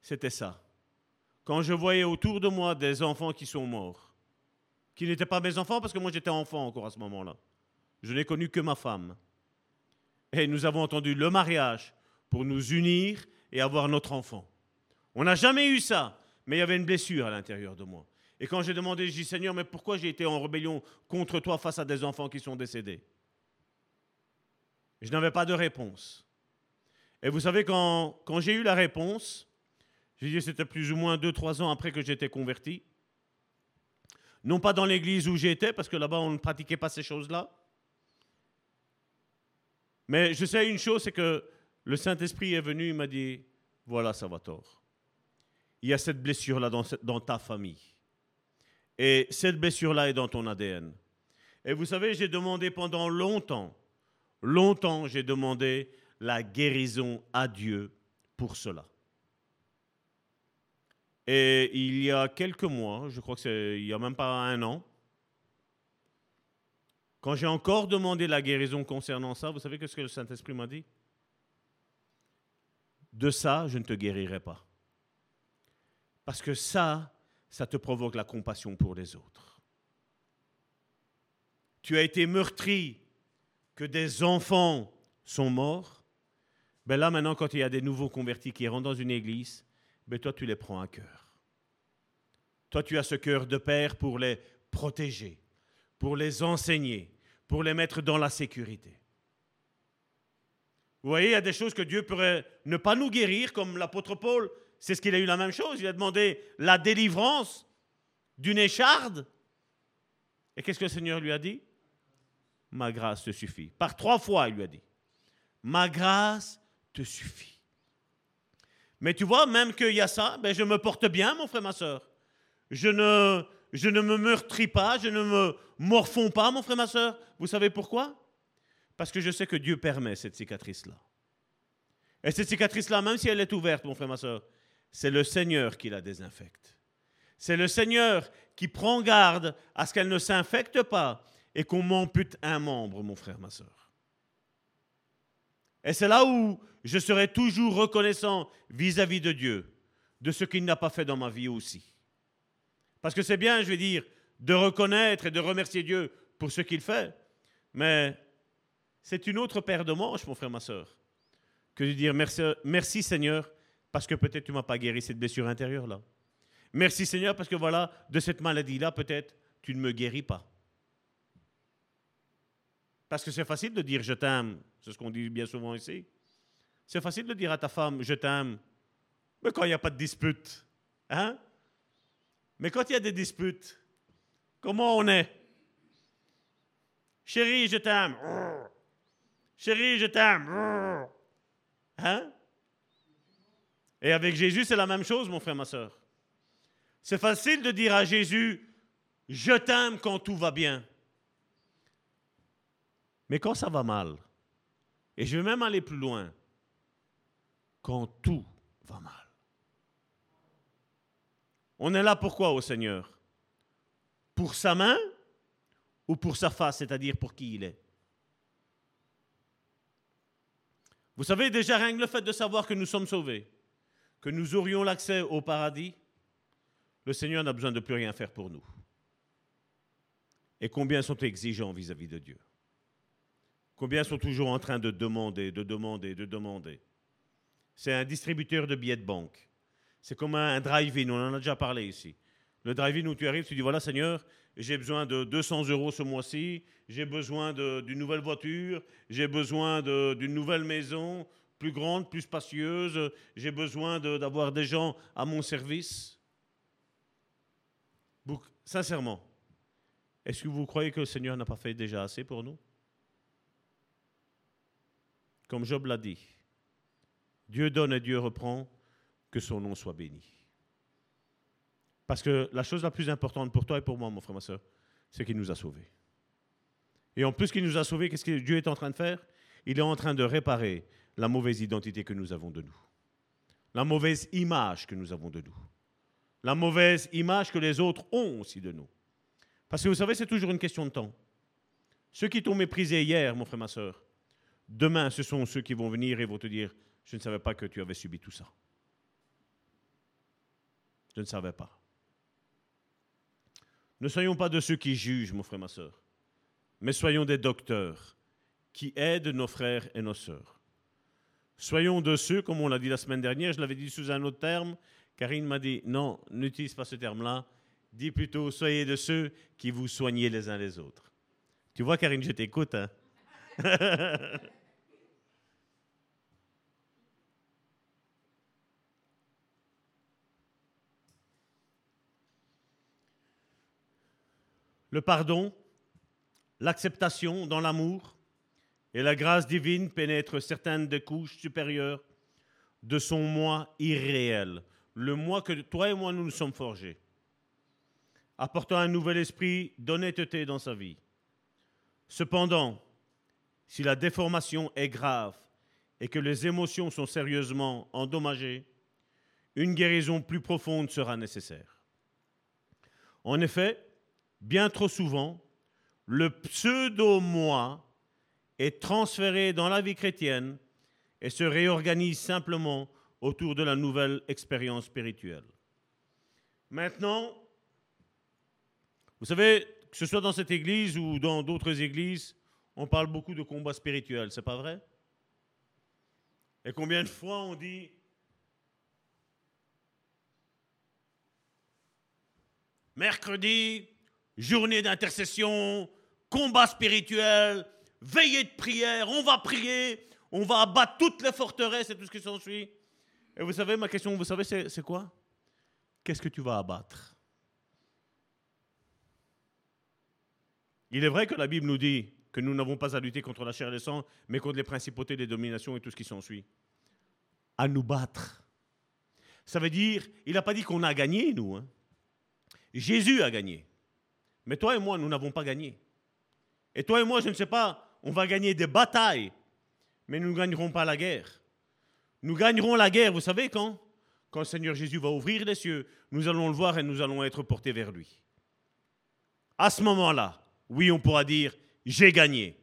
C'était ça. Quand je voyais autour de moi des enfants qui sont morts, qui n'étaient pas mes enfants parce que moi j'étais enfant encore à ce moment-là. Je n'ai connu que ma femme. Et nous avons entendu le mariage pour nous unir et avoir notre enfant. On n'a jamais eu ça, mais il y avait une blessure à l'intérieur de moi. Et quand j'ai demandé, j'ai dit Seigneur, mais pourquoi j'ai été en rébellion contre toi face à des enfants qui sont décédés? Je n'avais pas de réponse. Et vous savez, quand, j'ai eu la réponse, j'ai dit c'était plus ou moins 2-3 ans après que j'étais converti. Non pas dans l'église où j'étais, parce que là-bas on ne pratiquait pas ces choses-là. Mais je sais une chose, c'est que le Saint-Esprit est venu, il m'a dit, voilà ça va tort. Il y a cette blessure-là dans ta famille. Et cette blessure-là est dans ton ADN. Et vous savez, j'ai demandé pendant longtemps, longtemps, j'ai demandé la guérison à Dieu pour cela. Et il y a quelques mois, je crois que c'est il n'y a même pas un an, quand j'ai encore demandé la guérison concernant ça, vous savez ce que le Saint-Esprit m'a dit? De ça, je ne te guérirai pas. Parce que ça, ça te provoque la compassion pour les autres. Tu as été meurtri, que des enfants sont morts. Ben là, maintenant, quand il y a des nouveaux convertis qui rentrent dans une église, ben toi, tu les prends à cœur. Toi, tu as ce cœur de père pour les protéger, pour les enseigner, pour les mettre dans la sécurité. Vous voyez, il y a des choses que Dieu pourrait ne pas nous guérir, comme l'apôtre Paul c'est ce qu'il a eu la même chose. Il a demandé la délivrance d'une écharde. Et qu'est-ce que le Seigneur lui a dit? Ma grâce te suffit. Par trois fois, il lui a dit Ma grâce te suffit. Mais tu vois, même qu'il y a ça, ben je me porte bien, mon frère, ma soeur. Je ne, je ne me meurtris pas, je ne me morfonds pas, mon frère, ma soeur. Vous savez pourquoi? Parce que je sais que Dieu permet cette cicatrice-là. Et cette cicatrice-là, même si elle est ouverte, mon frère, ma soeur, c'est le Seigneur qui la désinfecte. C'est le Seigneur qui prend garde à ce qu'elle ne s'infecte pas et qu'on m'ampute un membre, mon frère, ma soeur. Et c'est là où je serai toujours reconnaissant vis-à-vis de Dieu de ce qu'il n'a pas fait dans ma vie aussi. Parce que c'est bien, je vais dire, de reconnaître et de remercier Dieu pour ce qu'il fait, mais c'est une autre paire de manches, mon frère, ma soeur, que de dire merci, merci Seigneur parce que peut-être tu m'as pas guéri cette blessure intérieure-là. Merci Seigneur, parce que voilà, de cette maladie-là, peut-être tu ne me guéris pas. Parce que c'est facile de dire je t'aime, c'est ce qu'on dit bien souvent ici. C'est facile de dire à ta femme je t'aime, mais quand il n'y a pas de dispute, hein? Mais quand il y a des disputes, comment on est? Chérie, je t'aime. Chérie, je t'aime. Hein? Et avec Jésus, c'est la même chose, mon frère, ma soeur. C'est facile de dire à Jésus, je t'aime quand tout va bien. Mais quand ça va mal, et je vais même aller plus loin, quand tout va mal. On est là pourquoi au Seigneur? Pour sa main ou pour sa face, c'est-à-dire pour qui il est? Vous savez déjà rien que le fait de savoir que nous sommes sauvés que nous aurions l'accès au paradis, le Seigneur n'a besoin de plus rien faire pour nous. Et combien sont exigeants vis-à-vis de Dieu? Combien sont toujours en train de demander, de demander, de demander? C'est un distributeur de billets de banque. C'est comme un drive-in, on en a déjà parlé ici. Le drive-in où tu arrives, tu dis voilà Seigneur, j'ai besoin de 200 euros ce mois-ci, j'ai besoin d'une nouvelle voiture, j'ai besoin d'une nouvelle maison, plus grande, plus spacieuse, j'ai besoin d'avoir des gens à mon service? sincèrement, est-ce que vous croyez que le Seigneur n'a pas fait déjà assez pour nous? Comme Job l'a dit, Dieu donne et Dieu reprend, que son nom soit béni. Parce que la chose la plus importante pour toi et pour moi, mon frère, ma soeur, c'est qu'il nous a sauvés. Et en plus qu'il nous a sauvés, qu'est-ce que Dieu est en train de faire? Il est en train de réparer la mauvaise identité que nous avons de nous, la mauvaise image que nous avons de nous, la mauvaise image que les autres ont aussi de nous. Parce que vous savez, c'est toujours une question de temps. Ceux qui t'ont méprisé hier, mon frère, ma soeur, demain, ce sont ceux qui vont venir et vont te dire, je ne savais pas que tu avais subi tout ça. Je ne savais pas. Ne soyons pas de ceux qui jugent, mon frère, ma soeur, mais soyons des docteurs qui aident nos frères et nos sœurs. Soyons de ceux, comme on l'a dit la semaine dernière, je l'avais dit sous un autre terme, Karine m'a dit, non, n'utilise pas ce terme-là, dis plutôt, soyez de ceux qui vous soignez les uns les autres. Tu vois, Karine, je t'écoute. Hein le pardon, l'acceptation dans l'amour et la grâce divine pénètrent certaines des couches supérieures de son moi irréel, le moi que toi et moi nous nous sommes forgés, apportant un nouvel esprit d'honnêteté dans sa vie. Cependant, si la déformation est grave et que les émotions sont sérieusement endommagées, une guérison plus profonde sera nécessaire. En effet, bien trop souvent, le pseudo-moi est transféré dans la vie chrétienne et se réorganise simplement autour de la nouvelle expérience spirituelle. Maintenant, vous savez, que ce soit dans cette église ou dans d'autres églises, on parle beaucoup de combat spirituel, c'est pas vrai? Et combien de fois on dit mercredi, journée d'intercession, combat spirituel, veillée de prière, on va prier, on va abattre toutes les forteresses et tout ce qui s'ensuit. Et vous savez, ma question, vous savez, c'est quoi? Qu'est-ce que tu vas abattre? Il est vrai que la Bible nous dit que nous n'avons pas à lutter contre la chair et le sang, mais contre les principautés, les dominations et tout ce qui s'ensuit. À nous battre. Ça veut dire, il n'a pas dit qu'on a gagné, nous. Hein. Jésus a gagné. Mais toi et moi, nous n'avons pas gagné. Et toi et moi, je ne sais pas, on va gagner des batailles, mais nous ne gagnerons pas la guerre. Nous gagnerons la guerre, vous savez quand? Quand le Seigneur Jésus va ouvrir les cieux, nous allons le voir et nous allons être portés vers lui. À ce moment-là, oui, on pourra dire, j'ai gagné.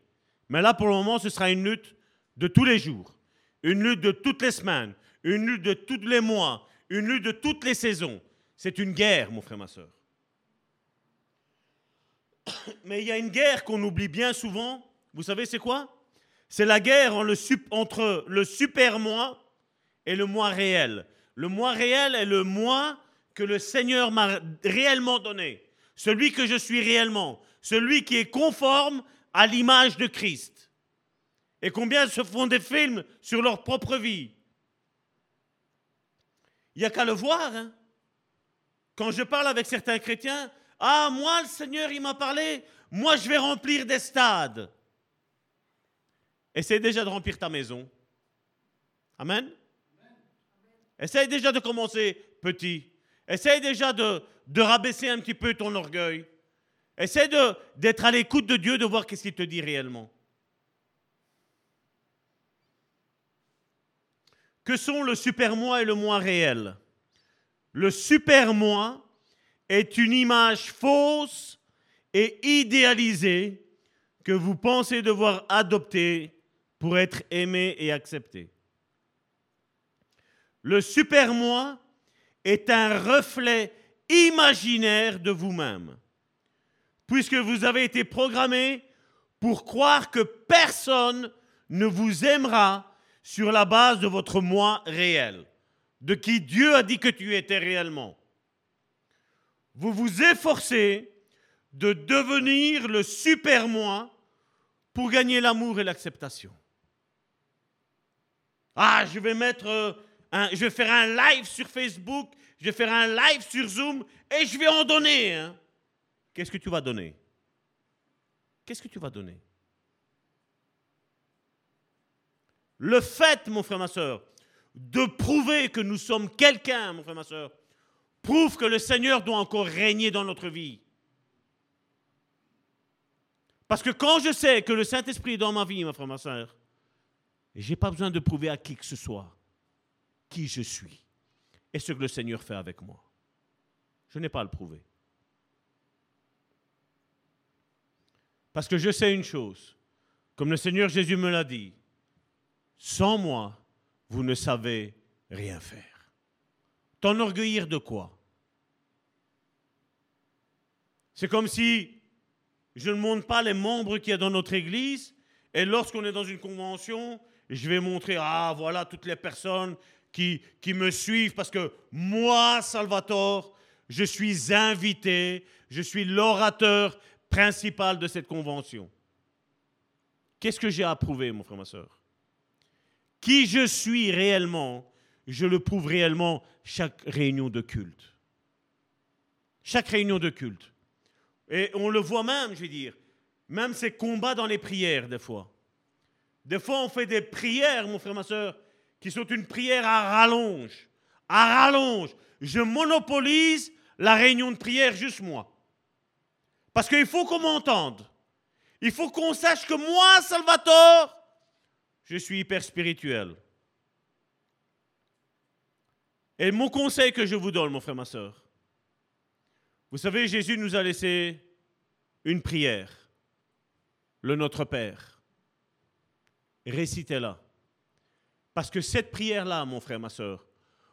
Mais là, pour le moment, ce sera une lutte de tous les jours, une lutte de toutes les semaines, une lutte de tous les mois, une lutte de toutes les saisons. C'est une guerre, mon frère, ma soeur. Mais il y a une guerre qu'on oublie bien souvent. Vous savez, c'est quoi? C'est la guerre entre le super-moi et le moi réel. Le moi réel est le moi que le Seigneur m'a réellement donné. Celui que je suis réellement. Celui qui est conforme à l'image de Christ. Et combien se font des films sur leur propre vie? Il n'y a qu'à le voir. Hein. Quand je parle avec certains chrétiens, ah, moi, le Seigneur, il m'a parlé, moi, je vais remplir des stades. Essaye déjà de remplir ta maison. Amen? Essaye déjà de commencer petit. Essaye déjà de, de rabaisser un petit peu ton orgueil. Essaye d'être à l'écoute de Dieu, de voir qu'est-ce qu'il te dit réellement. Que sont le super-moi et le moi réel? Le super-moi est une image fausse et idéalisée que vous pensez devoir adopter pour être aimé et accepté. Le super-moi est un reflet imaginaire de vous-même puisque vous avez été programmé pour croire que personne ne vous aimera sur la base de votre moi réel, de qui Dieu a dit que tu étais réellement. Vous vous efforcez de devenir le super moi pour gagner l'amour et l'acceptation. Ah, je vais mettre euh, je vais faire un live sur Facebook, je vais faire un live sur Zoom et je vais en donner. Hein. Qu'est-ce que tu vas donner? Qu'est-ce que tu vas donner? Le fait, mon frère, ma soeur, de prouver que nous sommes quelqu'un, mon frère, ma soeur, prouve que le Seigneur doit encore régner dans notre vie. Parce que quand je sais que le Saint-Esprit est dans ma vie, mon frère, ma soeur, je n'ai pas besoin de prouver à qui que ce soit qui je suis et ce que le Seigneur fait avec moi. Je n'ai pas à le prouver. Parce que je sais une chose, comme le Seigneur Jésus me l'a dit, sans moi, vous ne savez rien faire. T'enorgueillir de quoi? C'est comme si je ne montre pas les membres qu'il y a dans notre Église, et lorsqu'on est dans une convention, je vais montrer, ah voilà toutes les personnes qui, me suivent, parce que moi, Salvatore, je suis invité, je suis l'orateur principal de cette convention. Qu'est-ce que j'ai à prouver, mon frère, ma soeur Qui je suis réellement, je le prouve réellement chaque réunion de culte. Chaque réunion de culte. Et on le voit même, je veux dire, même ces combats dans les prières, des fois. Des fois, on fait des prières, mon frère, ma soeur, qui sont une prière à rallonge. À rallonge. Je monopolise la réunion de prière juste moi. Parce qu'il faut qu'on m'entende. Il faut qu'on sache que moi, Salvatore, je suis hyper spirituel. Et mon conseil que je vous donne, mon frère, ma soeur, vous savez, Jésus nous a laissé une prière, le Notre Père. Récitez-la. Parce que cette prière-là, mon frère, ma soeur,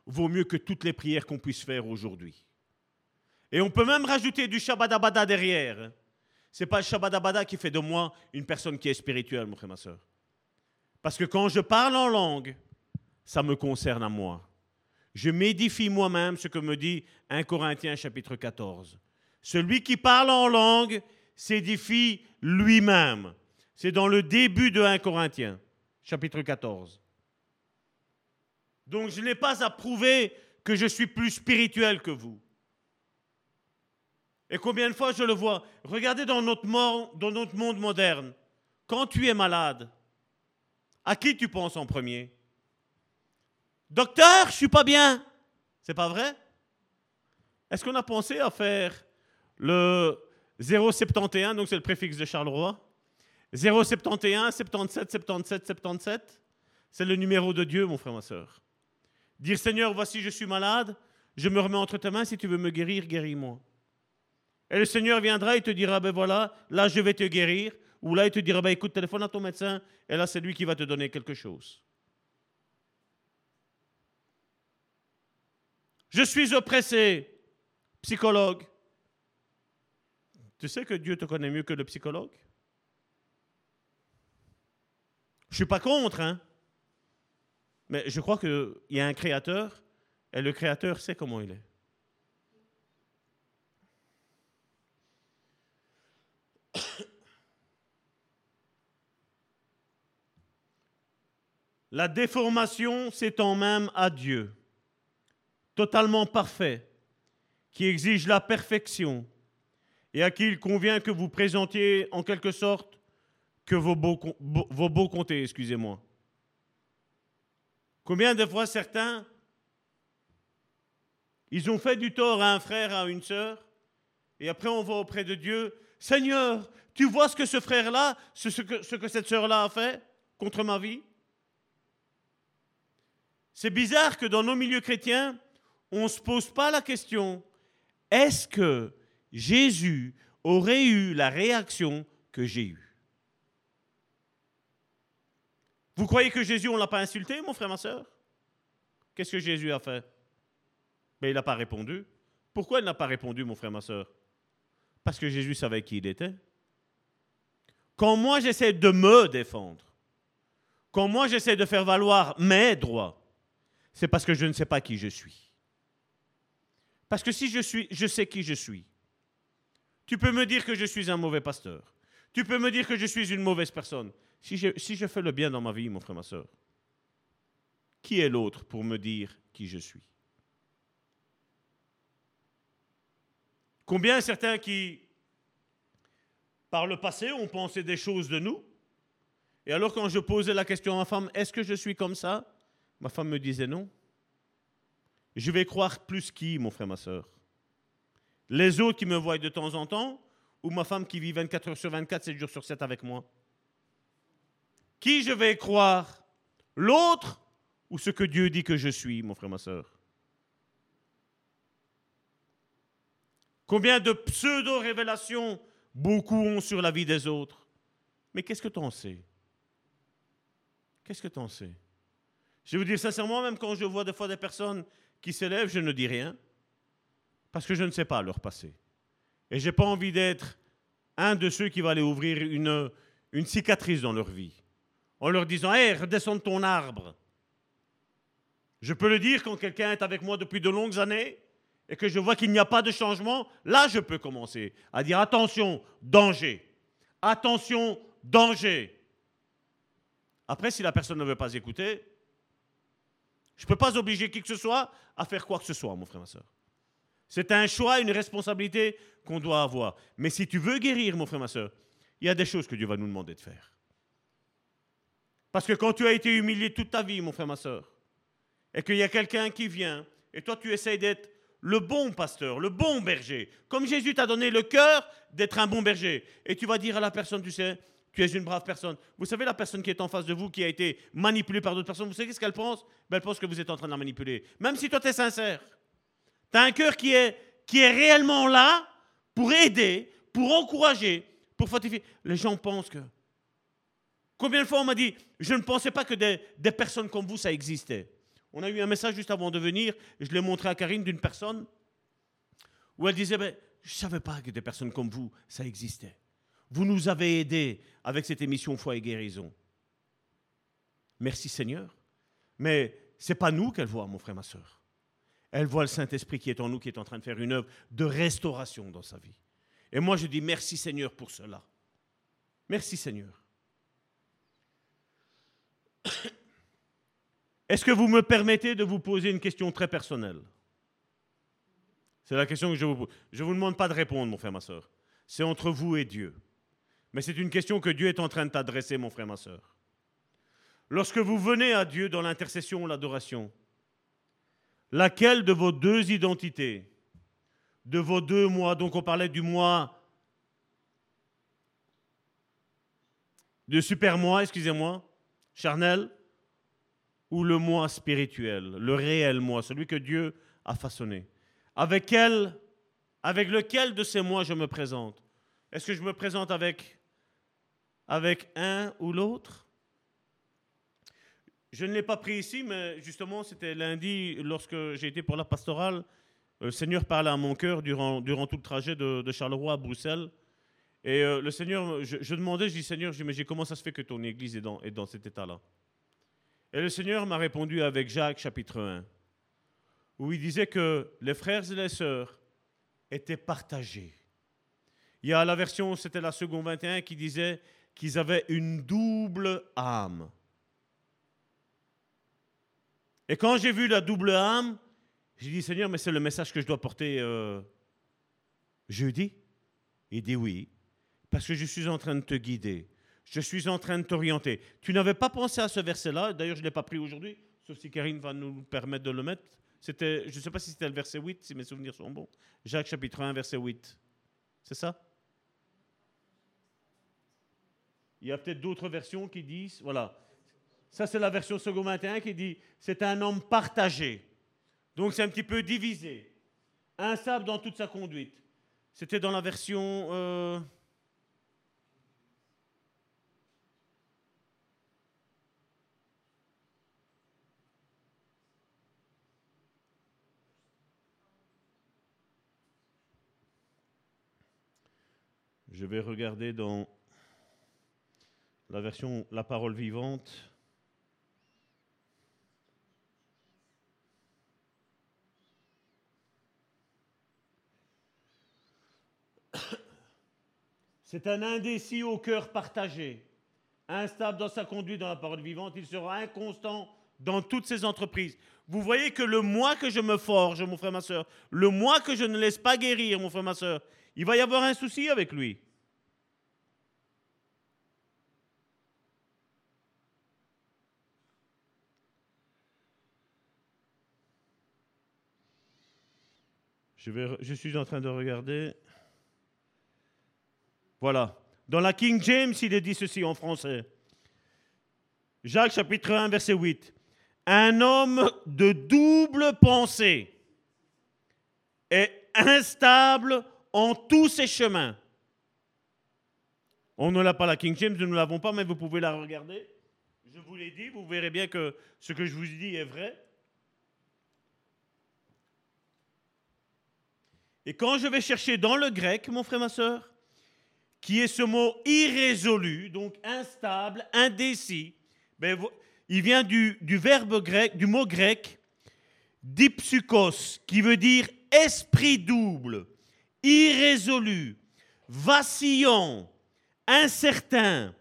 vaut mieux que toutes les prières qu'on puisse faire aujourd'hui. Et on peut même rajouter du Shabbat derrière. Ce n'est pas le Shabbat qui fait de moi une personne qui est spirituelle, mon frère, ma soeur. Parce que quand je parle en langue, ça me concerne à moi. Je m'édifie moi-même ce que me dit 1 Corinthiens chapitre 14. Celui qui parle en langue s'édifie lui-même. C'est dans le début de 1 Corinthiens chapitre 14. Donc je n'ai pas à prouver que je suis plus spirituel que vous. Et combien de fois je le vois? Regardez dans notre, monde moderne. Quand tu es malade, à qui tu penses en premier? Docteur, je suis pas bien. C'est pas vrai? Est-ce qu'on a pensé à faire le 071, donc c'est le préfixe de Charleroi? 071, 77, 77, 77, c'est le numéro de Dieu, mon frère, ma soeur. Dire Seigneur, voici, je suis malade, je me remets entre tes mains, si tu veux me guérir, guéris-moi. Et le Seigneur viendra et te dira, ben voilà, là je vais te guérir, ou là il te dira, ben écoute, téléphone à ton médecin, et là c'est lui qui va te donner quelque chose. Je suis oppressé. Psychologue. Tu sais que Dieu te connaît mieux que le psychologue? Je ne suis pas contre, hein mais je crois qu'il y a un créateur, et le créateur sait comment il est. La déformation s'étend même à Dieu totalement parfait, qui exige la perfection et à qui il convient que vous présentiez en quelque sorte que vos beaux, comtés, excusez-moi. Combien de fois certains, ils ont fait du tort à un frère, à une sœur, et après on va auprès de Dieu, Seigneur, tu vois ce que ce frère-là, ce, que, ce que cette sœur-là a fait contre ma vie? C'est bizarre que dans nos milieux chrétiens, on ne se pose pas la question, est-ce que Jésus aurait eu la réaction que j'ai eue? Vous croyez que Jésus, on ne l'a pas insulté, mon frère, ma soeur? Qu'est-ce que Jésus a fait? Mais ben, Il n'a pas répondu. Pourquoi il n'a pas répondu, mon frère, ma soeur? Parce que Jésus savait qui il était. Quand moi j'essaie de me défendre, quand moi j'essaie de faire valoir mes droits, c'est parce que je ne sais pas qui je suis. Parce que si je, suis, je sais qui je suis, tu peux me dire que je suis un mauvais pasteur. Tu peux me dire que je suis une mauvaise personne. Si je, fais le bien dans ma vie, mon frère, ma soeur, qui est l'autre pour me dire qui je suis? Combien certains qui, par le passé, ont pensé des choses de nous Et alors quand je posais la question à ma femme, est-ce que je suis comme ça? Ma femme me disait non. Je vais croire plus qui, mon frère, ma soeur? Les autres qui me voient de temps en temps ou ma femme qui vit 24 heures sur 24, 7 jours sur 7 avec moi? Qui je vais croire? L'autre ou ce que Dieu dit que je suis, mon frère, ma soeur Combien de pseudo-révélations beaucoup ont sur la vie des autres? Mais qu'est-ce que tu en sais? Qu'est-ce que tu en sais? Je vais vous dire sincèrement, même quand je vois des fois des personnes qui s'élèvent, je ne dis rien, parce que je ne sais pas leur passé. Et je n'ai pas envie d'être un de ceux qui va aller ouvrir une, une cicatrice dans leur vie, en leur disant Hé, redescends de ton arbre. Je peux le dire quand quelqu'un est avec moi depuis de longues années et que je vois qu'il n'y a pas de changement, là je peux commencer à dire attention, danger. Attention, danger. Après, si la personne ne veut pas écouter, je ne peux pas obliger qui que ce soit à faire quoi que ce soit, mon frère, ma soeur. C'est un choix, une responsabilité qu'on doit avoir. Mais si tu veux guérir, mon frère, ma soeur, il y a des choses que Dieu va nous demander de faire. Parce que quand tu as été humilié toute ta vie, mon frère, ma soeur, et qu'il y a quelqu'un qui vient, et toi tu essayes d'être le bon pasteur, le bon berger, comme Jésus t'a donné le cœur d'être un bon berger, et tu vas dire à la personne, tu sais, tu es une brave personne. Vous savez, la personne qui est en face de vous, qui a été manipulée par d'autres personnes, vous savez ce qu'elle pense? Ben, Elle pense que vous êtes en train de la manipuler. Même si toi, tu es sincère. Tu as un cœur qui est, qui est réellement là pour aider, pour encourager, pour fortifier. Les gens pensent que... Combien de fois on m'a dit, je ne pensais pas que des, personnes comme vous, ça existait? On a eu un message juste avant de venir, je l'ai montré à Karine d'une personne, où elle disait, ben, je ne savais pas que des personnes comme vous, ça existait. Vous nous avez aidés avec cette émission Foi et Guérison. Merci Seigneur. Mais ce n'est pas nous qu'elle voit, mon frère, ma soeur. Elle voit le Saint-Esprit qui est en nous, qui est en train de faire une œuvre de restauration dans sa vie. Et moi, je dis merci Seigneur pour cela. Merci Seigneur. Est-ce que vous me permettez de vous poser une question très personnelle? C'est la question que je vous pose. Je ne vous demande pas de répondre, mon frère, ma soeur. C'est entre vous et Dieu. Mais c'est une question que Dieu est en train de t'adresser, mon frère, ma soeur. Lorsque vous venez à Dieu dans l'intercession ou l'adoration, laquelle de vos deux identités, de vos deux mois, donc on parlait du mois de super-moi, excusez-moi, charnel, ou le moi spirituel, le réel moi, celui que Dieu a façonné, avec, quel, avec lequel de ces mois je me présente? Est-ce que je me présente avec avec un ou l'autre? Je ne l'ai pas pris ici, mais justement, c'était lundi, lorsque j'ai été pour la pastorale. Le Seigneur parlait à mon cœur durant, durant tout le trajet de, Charleroi à Bruxelles. Et euh, le Seigneur, je, demandais, je dis Seigneur, mais comment ça se fait que ton Église est dans, est dans cet état-là? Et le Seigneur m'a répondu avec Jacques chapitre 1, où il disait que les frères et les sœurs étaient partagés. Il y a la version, c'était la seconde 21, qui disait qu'ils avaient une double âme. Et quand j'ai vu la double âme, j'ai dit, Seigneur, mais c'est le message que je dois porter euh, jeudi? Il dit oui, parce que je suis en train de te guider. Je suis en train de t'orienter. Tu n'avais pas pensé à ce verset-là, d'ailleurs je ne l'ai pas pris aujourd'hui, sauf si Karine va nous permettre de le mettre. C'était, je ne sais pas si c'était le verset 8, si mes souvenirs sont bons. Jacques chapitre 1, verset 8. C'est ça? Il y a peut-être d'autres versions qui disent, voilà. Ça, c'est la version second 21 qui dit, c'est un homme partagé. Donc, c'est un petit peu divisé. Instable dans toute sa conduite. C'était dans la version... Euh, Je vais regarder dans la version La parole vivante. C'est un indécis au cœur partagé, instable dans sa conduite dans la parole vivante, il sera inconstant dans toutes ses entreprises. Vous voyez que le moi que je me forge, mon frère, ma soeur, le moi que je ne laisse pas guérir, mon frère, ma soeur, il va y avoir un souci avec lui. Je, suis en train de regarder. Voilà. Dans la King James, il est dit ceci en français. Jacques chapitre 1, verset 8. Un homme de double pensée est instable en tous ses chemins. On ne l'a pas la King James, nous ne l'avons pas, mais vous pouvez la regarder. Je vous l'ai dit, vous verrez bien que ce que je vous dis est vrai. Et quand je vais chercher dans le grec, mon frère, ma soeur, qui est ce mot irrésolu, donc instable, indécis, ben, il vient du, verbe grec, du mot grec dipsukos, qui veut dire esprit double, irrésolu, vacillant, incertain,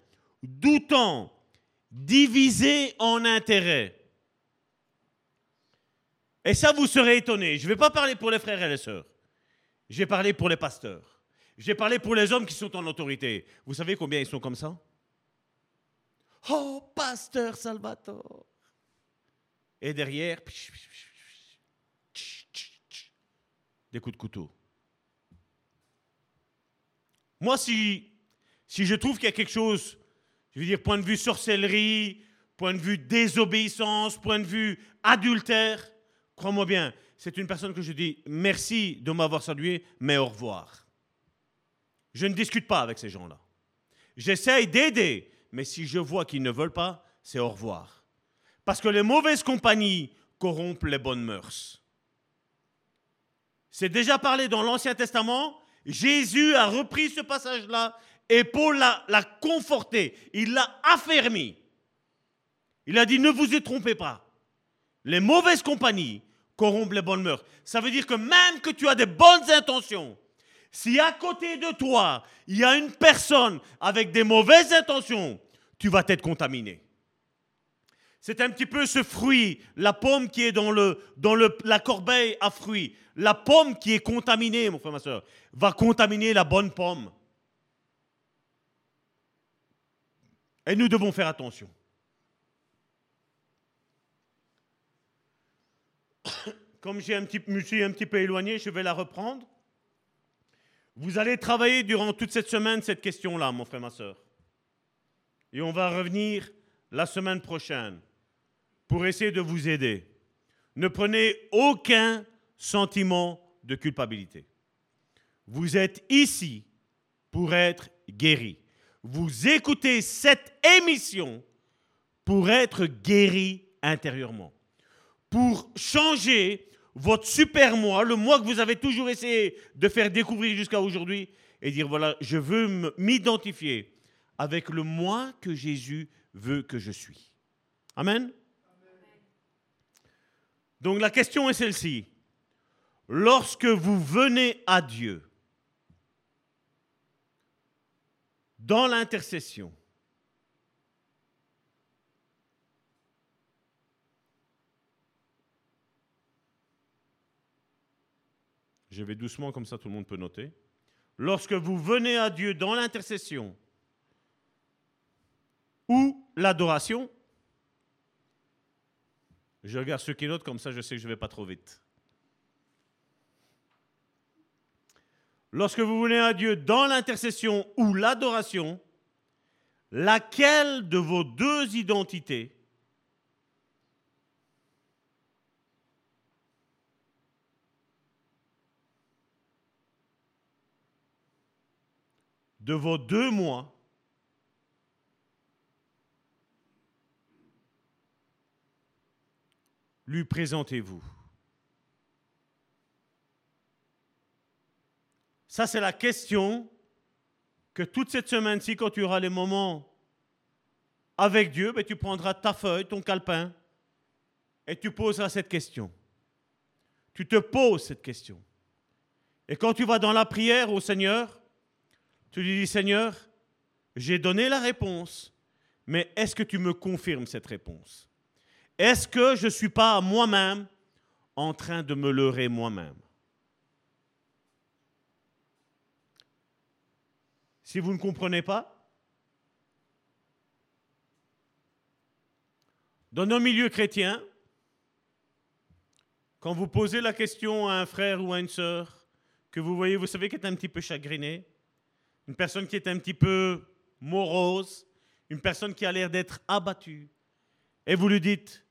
doutant, divisé en intérêts. Et ça, vous serez étonné. Je ne vais pas parler pour les frères et les sœurs. J'ai parlé pour les pasteurs. J'ai parlé pour les hommes qui sont en autorité. Vous savez combien ils sont comme ça? Oh, pasteur Salvatore. Et derrière, des coups de couteau. Moi, si, si je trouve qu'il y a quelque chose, je veux dire, point de vue sorcellerie, point de vue désobéissance, point de vue adultère, crois-moi bien, c'est une personne que je dis merci de m'avoir salué, mais au revoir. Je ne discute pas avec ces gens-là. J'essaye d'aider, mais si je vois qu'ils ne veulent pas, c'est au revoir. Parce que les mauvaises compagnies corrompent les bonnes mœurs. C'est déjà parlé dans l'Ancien Testament. Jésus a repris ce passage-là et Paul l'a conforté. Il l'a affermi. Il a dit ne vous y trompez pas. Les mauvaises compagnies corrompre les bonnes mœurs. Ça veut dire que même que tu as des bonnes intentions, si à côté de toi, il y a une personne avec des mauvaises intentions, tu vas être contaminé. C'est un petit peu ce fruit, la pomme qui est dans, la corbeille à fruits. La pomme qui est contaminée, mon frère, ma soeur, va contaminer la bonne pomme. Et nous devons faire attention. comme j'ai un petit, je suis un petit peu éloigné, je vais la reprendre. Vous allez travailler durant toute cette semaine cette question-là, mon frère, ma soeur. Et on va revenir la semaine prochaine pour essayer de vous aider. Ne prenez aucun sentiment de culpabilité. Vous êtes ici pour être guéri. Vous écoutez cette émission pour être guéri intérieurement pour changer votre super moi, le moi que vous avez toujours essayé de faire découvrir jusqu'à aujourd'hui, et dire voilà, je veux m'identifier avec le moi que Jésus veut que je suis. Amen. Donc la question est celle-ci. Lorsque vous venez à Dieu dans l'intercession, Je vais doucement, comme ça tout le monde peut noter. Lorsque vous venez à Dieu dans l'intercession ou l'adoration, je regarde ceux qui notent, comme ça je sais que je ne vais pas trop vite. Lorsque vous venez à Dieu dans l'intercession ou l'adoration, laquelle de vos deux identités de vos deux mois lui présentez-vous Ça, c'est la question que toute cette semaine-ci, quand tu auras les moments avec Dieu, ben, tu prendras ta feuille, ton calepin, et tu poseras cette question. Tu te poses cette question. Et quand tu vas dans la prière au Seigneur, tu lui dis, Seigneur, j'ai donné la réponse, mais est-ce que tu me confirmes cette réponse? Est-ce que je ne suis pas moi-même en train de me leurrer moi-même? Si vous ne comprenez pas, dans nos milieux chrétiens, quand vous posez la question à un frère ou à une sœur que vous voyez, vous savez, qui est un petit peu chagriné, une personne qui est un petit peu morose, une personne qui a l'air d'être abattue. Et vous lui dites,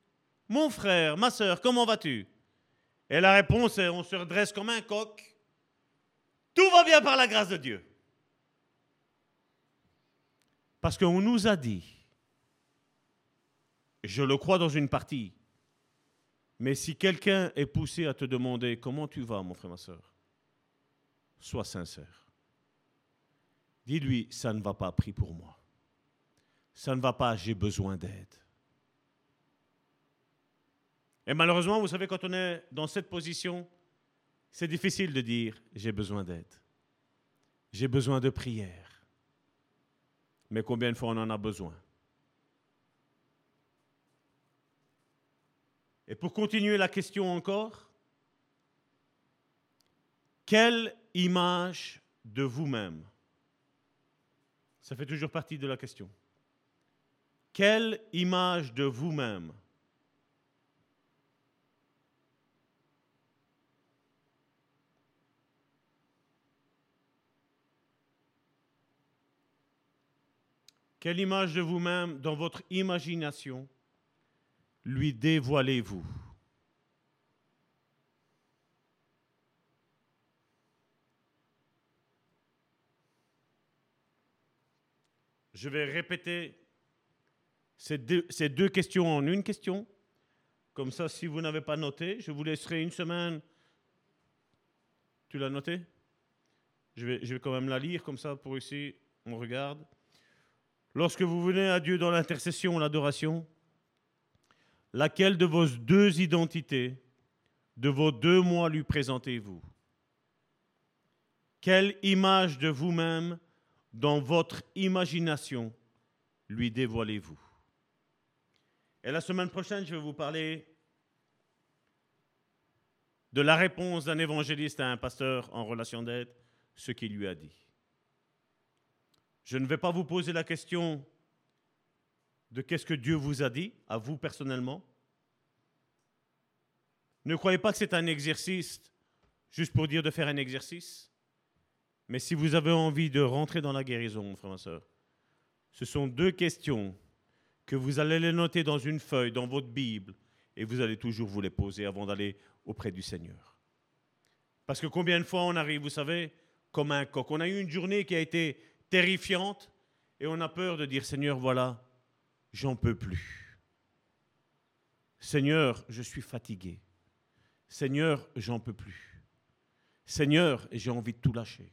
mon frère, ma soeur, comment vas-tu? Et la réponse est, on se redresse comme un coq. Tout va bien par la grâce de Dieu. Parce qu'on nous a dit, je le crois dans une partie, mais si quelqu'un est poussé à te demander comment tu vas, mon frère, ma soeur, sois sincère. Dis-lui, ça ne va pas, prie pour moi. Ça ne va pas, j'ai besoin d'aide. Et malheureusement, vous savez, quand on est dans cette position, c'est difficile de dire j'ai besoin d'aide. J'ai besoin de prière. Mais combien de fois on en a besoin? Et pour continuer la question encore, quelle image de vous-même Ça fait toujours partie de la question. Quelle image de vous-même Quelle image de vous-même dans votre imagination lui dévoilez-vous? Je vais répéter ces deux, questions en une question. Comme ça, si vous n'avez pas noté, je vous laisserai une semaine. Tu l'as noté? Je vais, quand même la lire, comme ça, pour ici, on regarde. Lorsque vous venez à Dieu dans l'intercession, l'adoration, laquelle de vos deux identités, de vos deux moi lui présentez-vous? Quelle image de vous-même dans votre imagination lui dévoilez-vous Et la semaine prochaine, je vais vous parler de la réponse d'un évangéliste à un pasteur en relation d'aide, ce qu'il lui a dit. Je ne vais pas vous poser la question de qu'est-ce que Dieu vous a dit, à vous personnellement. Ne croyez pas que c'est un exercice juste pour dire de faire un exercice. Mais si vous avez envie de rentrer dans la guérison, mon frère, ma soeur, ce sont deux questions que vous allez les noter dans une feuille, dans votre Bible, et vous allez toujours vous les poser avant d'aller auprès du Seigneur. Parce que combien de fois on arrive, vous savez, comme un coq. On a eu une journée qui a été terrifiante et on a peur de dire Seigneur, voilà, j'en peux plus. Seigneur, je suis fatigué. Seigneur, j'en peux plus. Seigneur, j'ai envie de tout lâcher.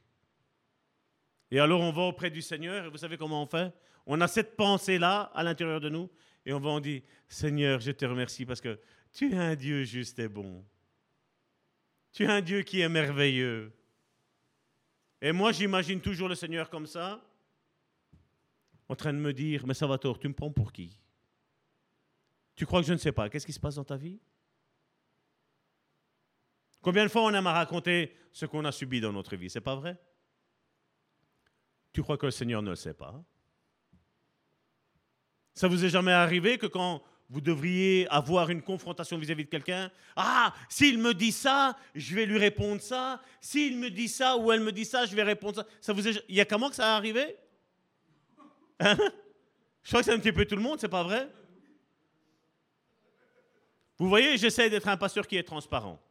Et alors on va auprès du Seigneur et vous savez comment on fait? On a cette pensée-là à l'intérieur de nous et on va en dire Seigneur, je te remercie parce que tu es un Dieu juste et bon. Tu es un Dieu qui est merveilleux. Et moi, j'imagine toujours le Seigneur comme ça, en train de me dire, mais Salvatore, tu me prends pour qui? Tu crois que je ne sais pas? Qu'est-ce qui se passe dans ta vie? Combien de fois on aime à raconter ce qu'on a subi dans notre vie C'est pas vrai? Tu crois que le Seigneur ne le sait pas? Ça vous est jamais arrivé que quand vous devriez avoir une confrontation vis-à-vis de quelqu'un. Ah, s'il me dit ça, je vais lui répondre ça. S'il me dit ça ou elle me dit ça, je vais répondre ça. ça vous Il y a comment que ça a arrivé? Hein? Je crois que c'est un petit peu tout le monde, c'est pas vrai? Vous voyez, j'essaie d'être un pasteur qui est transparent.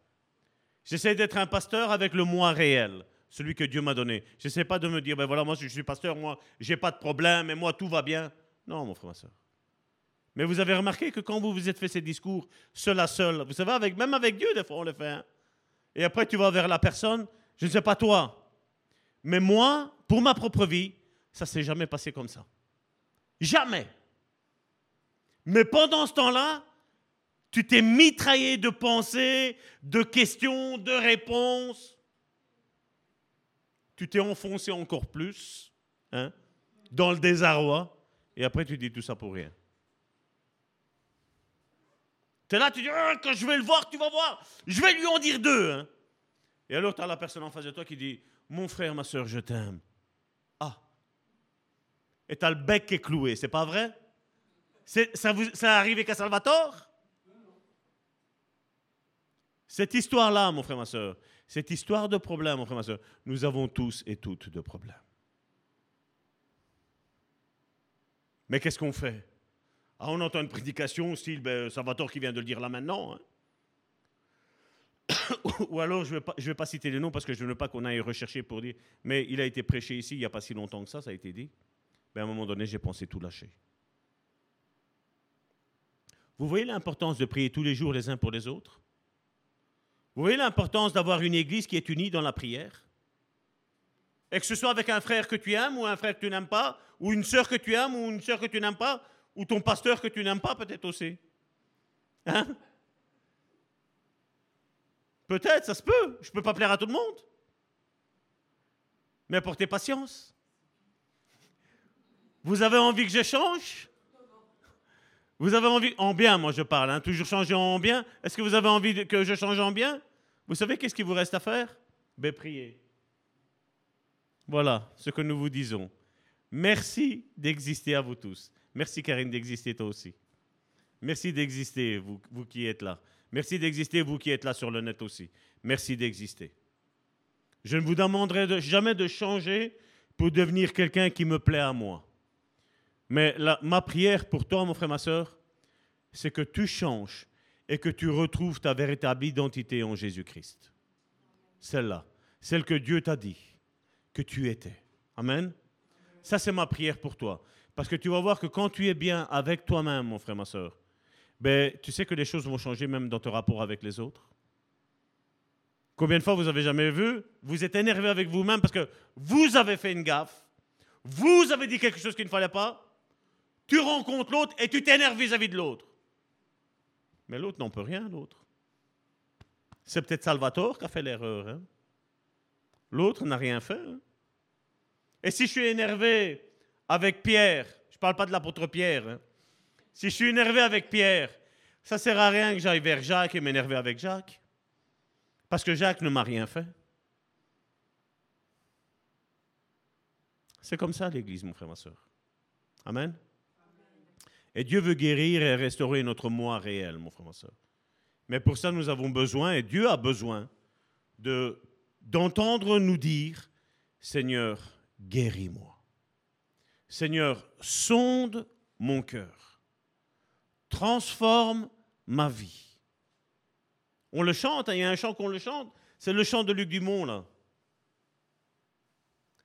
J'essaie d'être un pasteur avec le moi réel, celui que Dieu m'a donné. Je sais pas de me dire, ben voilà, moi je suis pasteur, moi j'ai pas de problème, et moi tout va bien. Non, mon frère, ma soeur. Mais vous avez remarqué que quand vous vous êtes fait ces discours seul à seul, vous savez, avec, même avec Dieu, des fois, on le fait. Hein. Et après, tu vas vers la personne, je ne sais pas toi, mais moi, pour ma propre vie, ça s'est jamais passé comme ça. Jamais. Mais pendant ce temps-là, tu t'es mitraillé de pensées, de questions, de réponses. Tu t'es enfoncé encore plus hein, dans le désarroi. Et après, tu dis tout ça pour rien. Tu es là, tu dis, ah, quand je vais le voir, tu vas voir, je vais lui en dire deux. Hein. Et alors, tu as la personne en face de toi qui dit, mon frère, ma soeur, je t'aime. Ah. Et tu as le bec qui est cloué, c'est pas vrai? Ça, vous, arrivé qu'à Salvatore? Cette histoire-là, mon frère, ma soeur, cette histoire de problème, mon frère, ma soeur, nous avons tous et toutes de problèmes. Mais qu'est-ce qu'on fait? Ah, on entend une prédication style ben, Salvatore qui vient de le dire là maintenant. Hein. Ou alors, je ne vais, vais, pas citer les noms parce que je ne veux pas qu'on aille rechercher pour dire. Mais il a été prêché ici il n'y a pas si longtemps que ça, ça a été dit. ben, à un moment donné, j'ai pensé tout lâcher. Vous voyez l'importance de prier tous les jours les uns pour les autres? Vous voyez l'importance d'avoir une église qui est unie dans la prière? Et que ce soit avec un frère que tu aimes ou un frère que tu n'aimes pas, ou une sœur que tu aimes ou une sœur que tu n'aimes pas, ou ton pasteur que tu n'aimes pas peut-être aussi. Hein? Peut-être, ça se peut. Je ne peux pas plaire à tout le monde. Mais portez patience. Vous avez envie que je change? Vous avez envie, en bien, moi je parle, hein, toujours changer en bien. Est-ce que vous avez envie que je change en bien? Vous savez qu'est-ce qu'il vous reste à faire? Ben. Voilà ce que nous vous disons. Merci d'exister à vous tous. Merci Karine d'exister toi aussi. Merci d'exister, vous qui êtes là. Merci d'exister, vous qui êtes là sur le net aussi. Merci d'exister. Je ne vous demanderai jamais de changer pour devenir quelqu'un qui me plaît à moi. Mais ma prière pour toi, mon frère, ma soeur, c'est que tu changes et que tu retrouves ta véritable identité en Jésus-Christ. Celle-là, celle que Dieu t'a dit que tu étais. Amen. Ça, c'est ma prière pour toi. Parce que tu vas voir que quand tu es bien avec toi-même, mon frère, ma soeur, ben, tu sais que les choses vont changer même dans ton rapport avec les autres. Combien de fois vous avez jamais vu Vous êtes énervé avec vous-même parce que vous avez fait une gaffe, vous avez dit quelque chose qu'il ne fallait pas, tu rencontres l'autre et tu t'énerves vis-à-vis de l'autre. Mais l'autre n'en peut rien, l'autre. C'est peut-être Salvatore qui a fait l'erreur. Hein. L'autre n'a rien fait. Hein. Et si je suis énervé avec Pierre, je ne parle pas de l'apôtre Pierre, hein, si je suis énervé avec Pierre, ça ne sert à rien que j'aille vers Jacques et m'énerver avec Jacques. Parce que Jacques ne m'a rien fait. C'est comme ça l'Église, mon frère, ma soeur. Amen. Et Dieu veut guérir et restaurer notre moi réel, mon frère, ma soeur. Mais pour ça, nous avons besoin, et Dieu a besoin, de, d'entendre nous dire, Seigneur, guéris-moi. Seigneur, sonde mon cœur transforme ma vie. On le chante, hein, il y a un chant qu'on le chante, c'est le chant de Luc Dumont, là.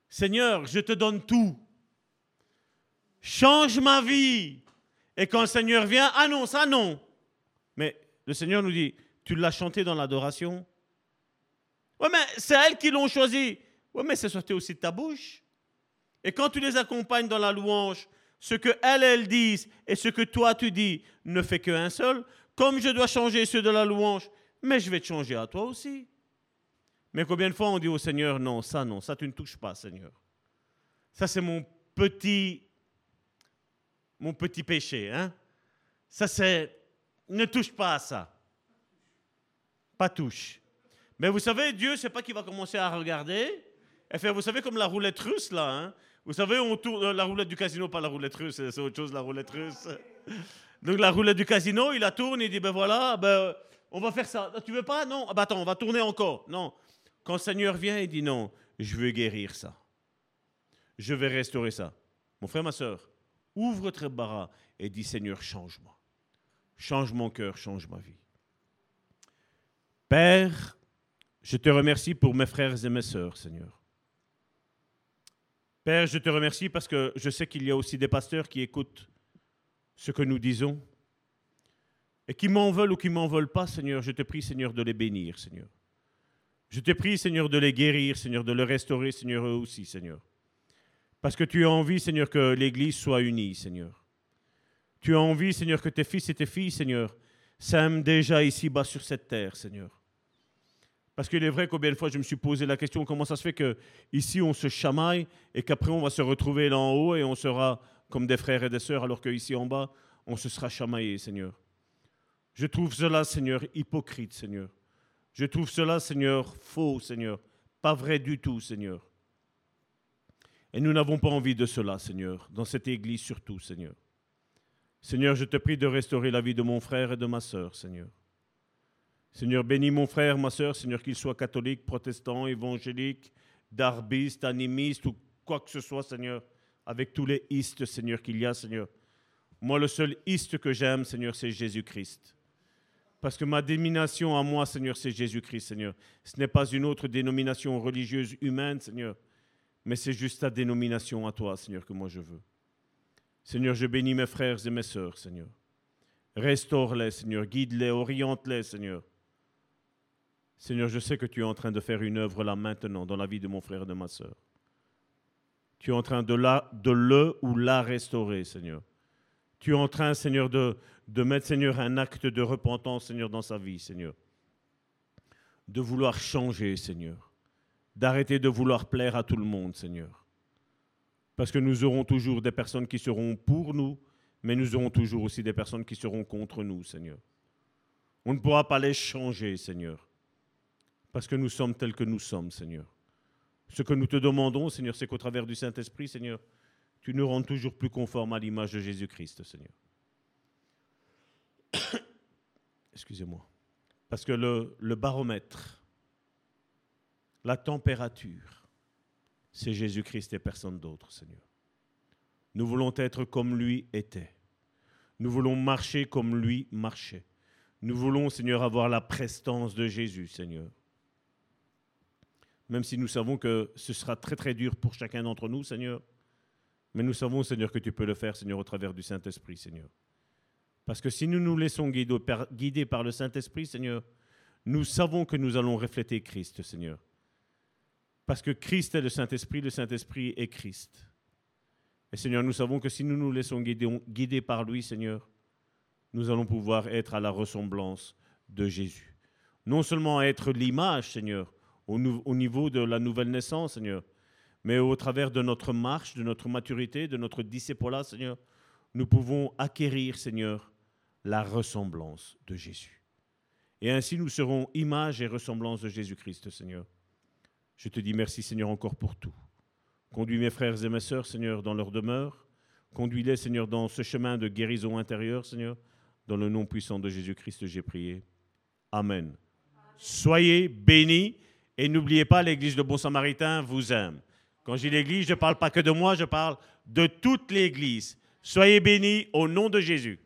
Seigneur, je te donne tout. Change ma vie. Et quand le Seigneur vient, ah non, ça non. Mais le Seigneur nous dit, tu l'as chanté dans l'adoration. Oui, mais c'est elles qui l'ont choisi. Oui, mais c'est sorti aussi de ta bouche. Et quand tu les accompagnes dans la louange, ce que elles, elles disent et ce que toi tu dis ne fait qu'un seul, comme je dois changer ceux de la louange, mais je vais te changer à toi aussi. Mais combien de fois on dit au Seigneur, non, ça non, ça tu ne touches pas, Seigneur. Ça c'est mon petit, mon petit péché. Hein? Ça c'est, ne touche pas à ça. Pas touche. Mais vous savez, Dieu, c'est pas qu'il va commencer à regarder et vous savez, comme la roulette russe là. Hein? Vous savez, on tourne euh, la roulette du casino, pas la roulette russe, c'est autre chose, la roulette russe. Donc la roulette du casino, il la tourne, il dit, ben voilà, ben, on va faire ça. Tu veux pas? Non. Ah, ben attends, on va tourner encore. Non. Quand le Seigneur vient, il dit, non, je veux guérir ça. Je vais restaurer ça. Mon frère, ma soeur, ouvre très barra et dis, Seigneur, change-moi. Change mon cœur, change ma vie. Père, je te remercie pour mes frères et mes sœurs, Seigneur. Père, je te remercie parce que je sais qu'il y a aussi des pasteurs qui écoutent ce que nous disons et qui m'en veulent ou qui m'en veulent pas, Seigneur. Je te prie, Seigneur, de les bénir, Seigneur. Je te prie, Seigneur, de les guérir, Seigneur, de les restaurer, Seigneur, eux aussi, Seigneur. Parce que tu as envie, Seigneur, que l'Église soit unie, Seigneur. Tu as envie, Seigneur, que tes fils et tes filles, Seigneur, s'aiment déjà ici-bas sur cette terre, Seigneur. Parce qu'il est vrai combien de fois je me suis posé la question comment ça se fait que ici on se chamaille et qu'après on va se retrouver là en haut et on sera comme des frères et des sœurs alors qu'ici en bas on se sera chamaillé, Seigneur. Je trouve cela, Seigneur, hypocrite, Seigneur. Je trouve cela, Seigneur, faux, Seigneur. Pas vrai du tout, Seigneur. Et nous n'avons pas envie de cela, Seigneur, dans cette église surtout, Seigneur. Seigneur, je te prie de restaurer la vie de mon frère et de ma sœur, Seigneur. Seigneur, bénis mon frère, ma soeur, Seigneur, qu'il soit catholique, protestant, évangélique, darbiste, animiste ou quoi que ce soit, Seigneur, avec tous les istes, Seigneur, qu'il y a, Seigneur. Moi, le seul iste que j'aime, Seigneur, c'est Jésus-Christ. Parce que ma dénomination à moi, Seigneur, c'est Jésus-Christ, Seigneur. Ce n'est pas une autre dénomination religieuse humaine, Seigneur, mais c'est juste ta dénomination à toi, Seigneur, que moi je veux. Seigneur, je bénis mes frères et mes sœurs, Seigneur. Restaure-les, Seigneur. Guide-les, oriente-les, Seigneur. Seigneur, je sais que tu es en train de faire une œuvre là maintenant dans la vie de mon frère et de ma sœur. Tu es en train de, la, de le ou la restaurer, Seigneur. Tu es en train, Seigneur, de, de mettre, Seigneur, un acte de repentance, Seigneur, dans sa vie, Seigneur. De vouloir changer, Seigneur. D'arrêter de vouloir plaire à tout le monde, Seigneur. Parce que nous aurons toujours des personnes qui seront pour nous, mais nous aurons toujours aussi des personnes qui seront contre nous, Seigneur. On ne pourra pas les changer, Seigneur. Parce que nous sommes tels que nous sommes, Seigneur. Ce que nous te demandons, Seigneur, c'est qu'au travers du Saint-Esprit, Seigneur, tu nous rends toujours plus conformes à l'image de Jésus-Christ, Seigneur. Excusez-moi. Parce que le, le, baromètre, la température, c'est Jésus-Christ et personne d'autre, Seigneur. Nous voulons être comme lui était. Nous voulons marcher comme lui marchait. Nous voulons, Seigneur, avoir la prestance de Jésus, Seigneur même si nous savons que ce sera très très dur pour chacun d'entre nous, Seigneur. Mais nous savons, Seigneur, que tu peux le faire, Seigneur, au travers du Saint-Esprit, Seigneur. Parce que si nous nous laissons guider par le Saint-Esprit, Seigneur, nous savons que nous allons refléter Christ, Seigneur. Parce que Christ est le Saint-Esprit, le Saint-Esprit est Christ. Et Seigneur, nous savons que si nous nous laissons guider, par lui, Seigneur, nous allons pouvoir être à la ressemblance de Jésus. Non seulement être l'image, Seigneur, au, niveau de la nouvelle naissance, Seigneur, mais au travers de notre marche, de notre maturité, de notre disciple-là, Seigneur, nous pouvons acquérir, Seigneur, la ressemblance de Jésus. Et ainsi nous serons image et ressemblance de Jésus-Christ, Seigneur. Je te dis merci, Seigneur, encore pour tout. Conduis mes frères et mes sœurs, Seigneur, dans leur demeure. Conduis-les, Seigneur, dans ce chemin de guérison intérieure, Seigneur. Dans le nom puissant de Jésus-Christ, j'ai prié. Amen. Soyez bénis. Et n'oubliez pas, l'église de Bon Samaritain vous aime. Quand dis l'église, je ne parle pas que de moi, je parle de toute l'église. Soyez bénis au nom de Jésus.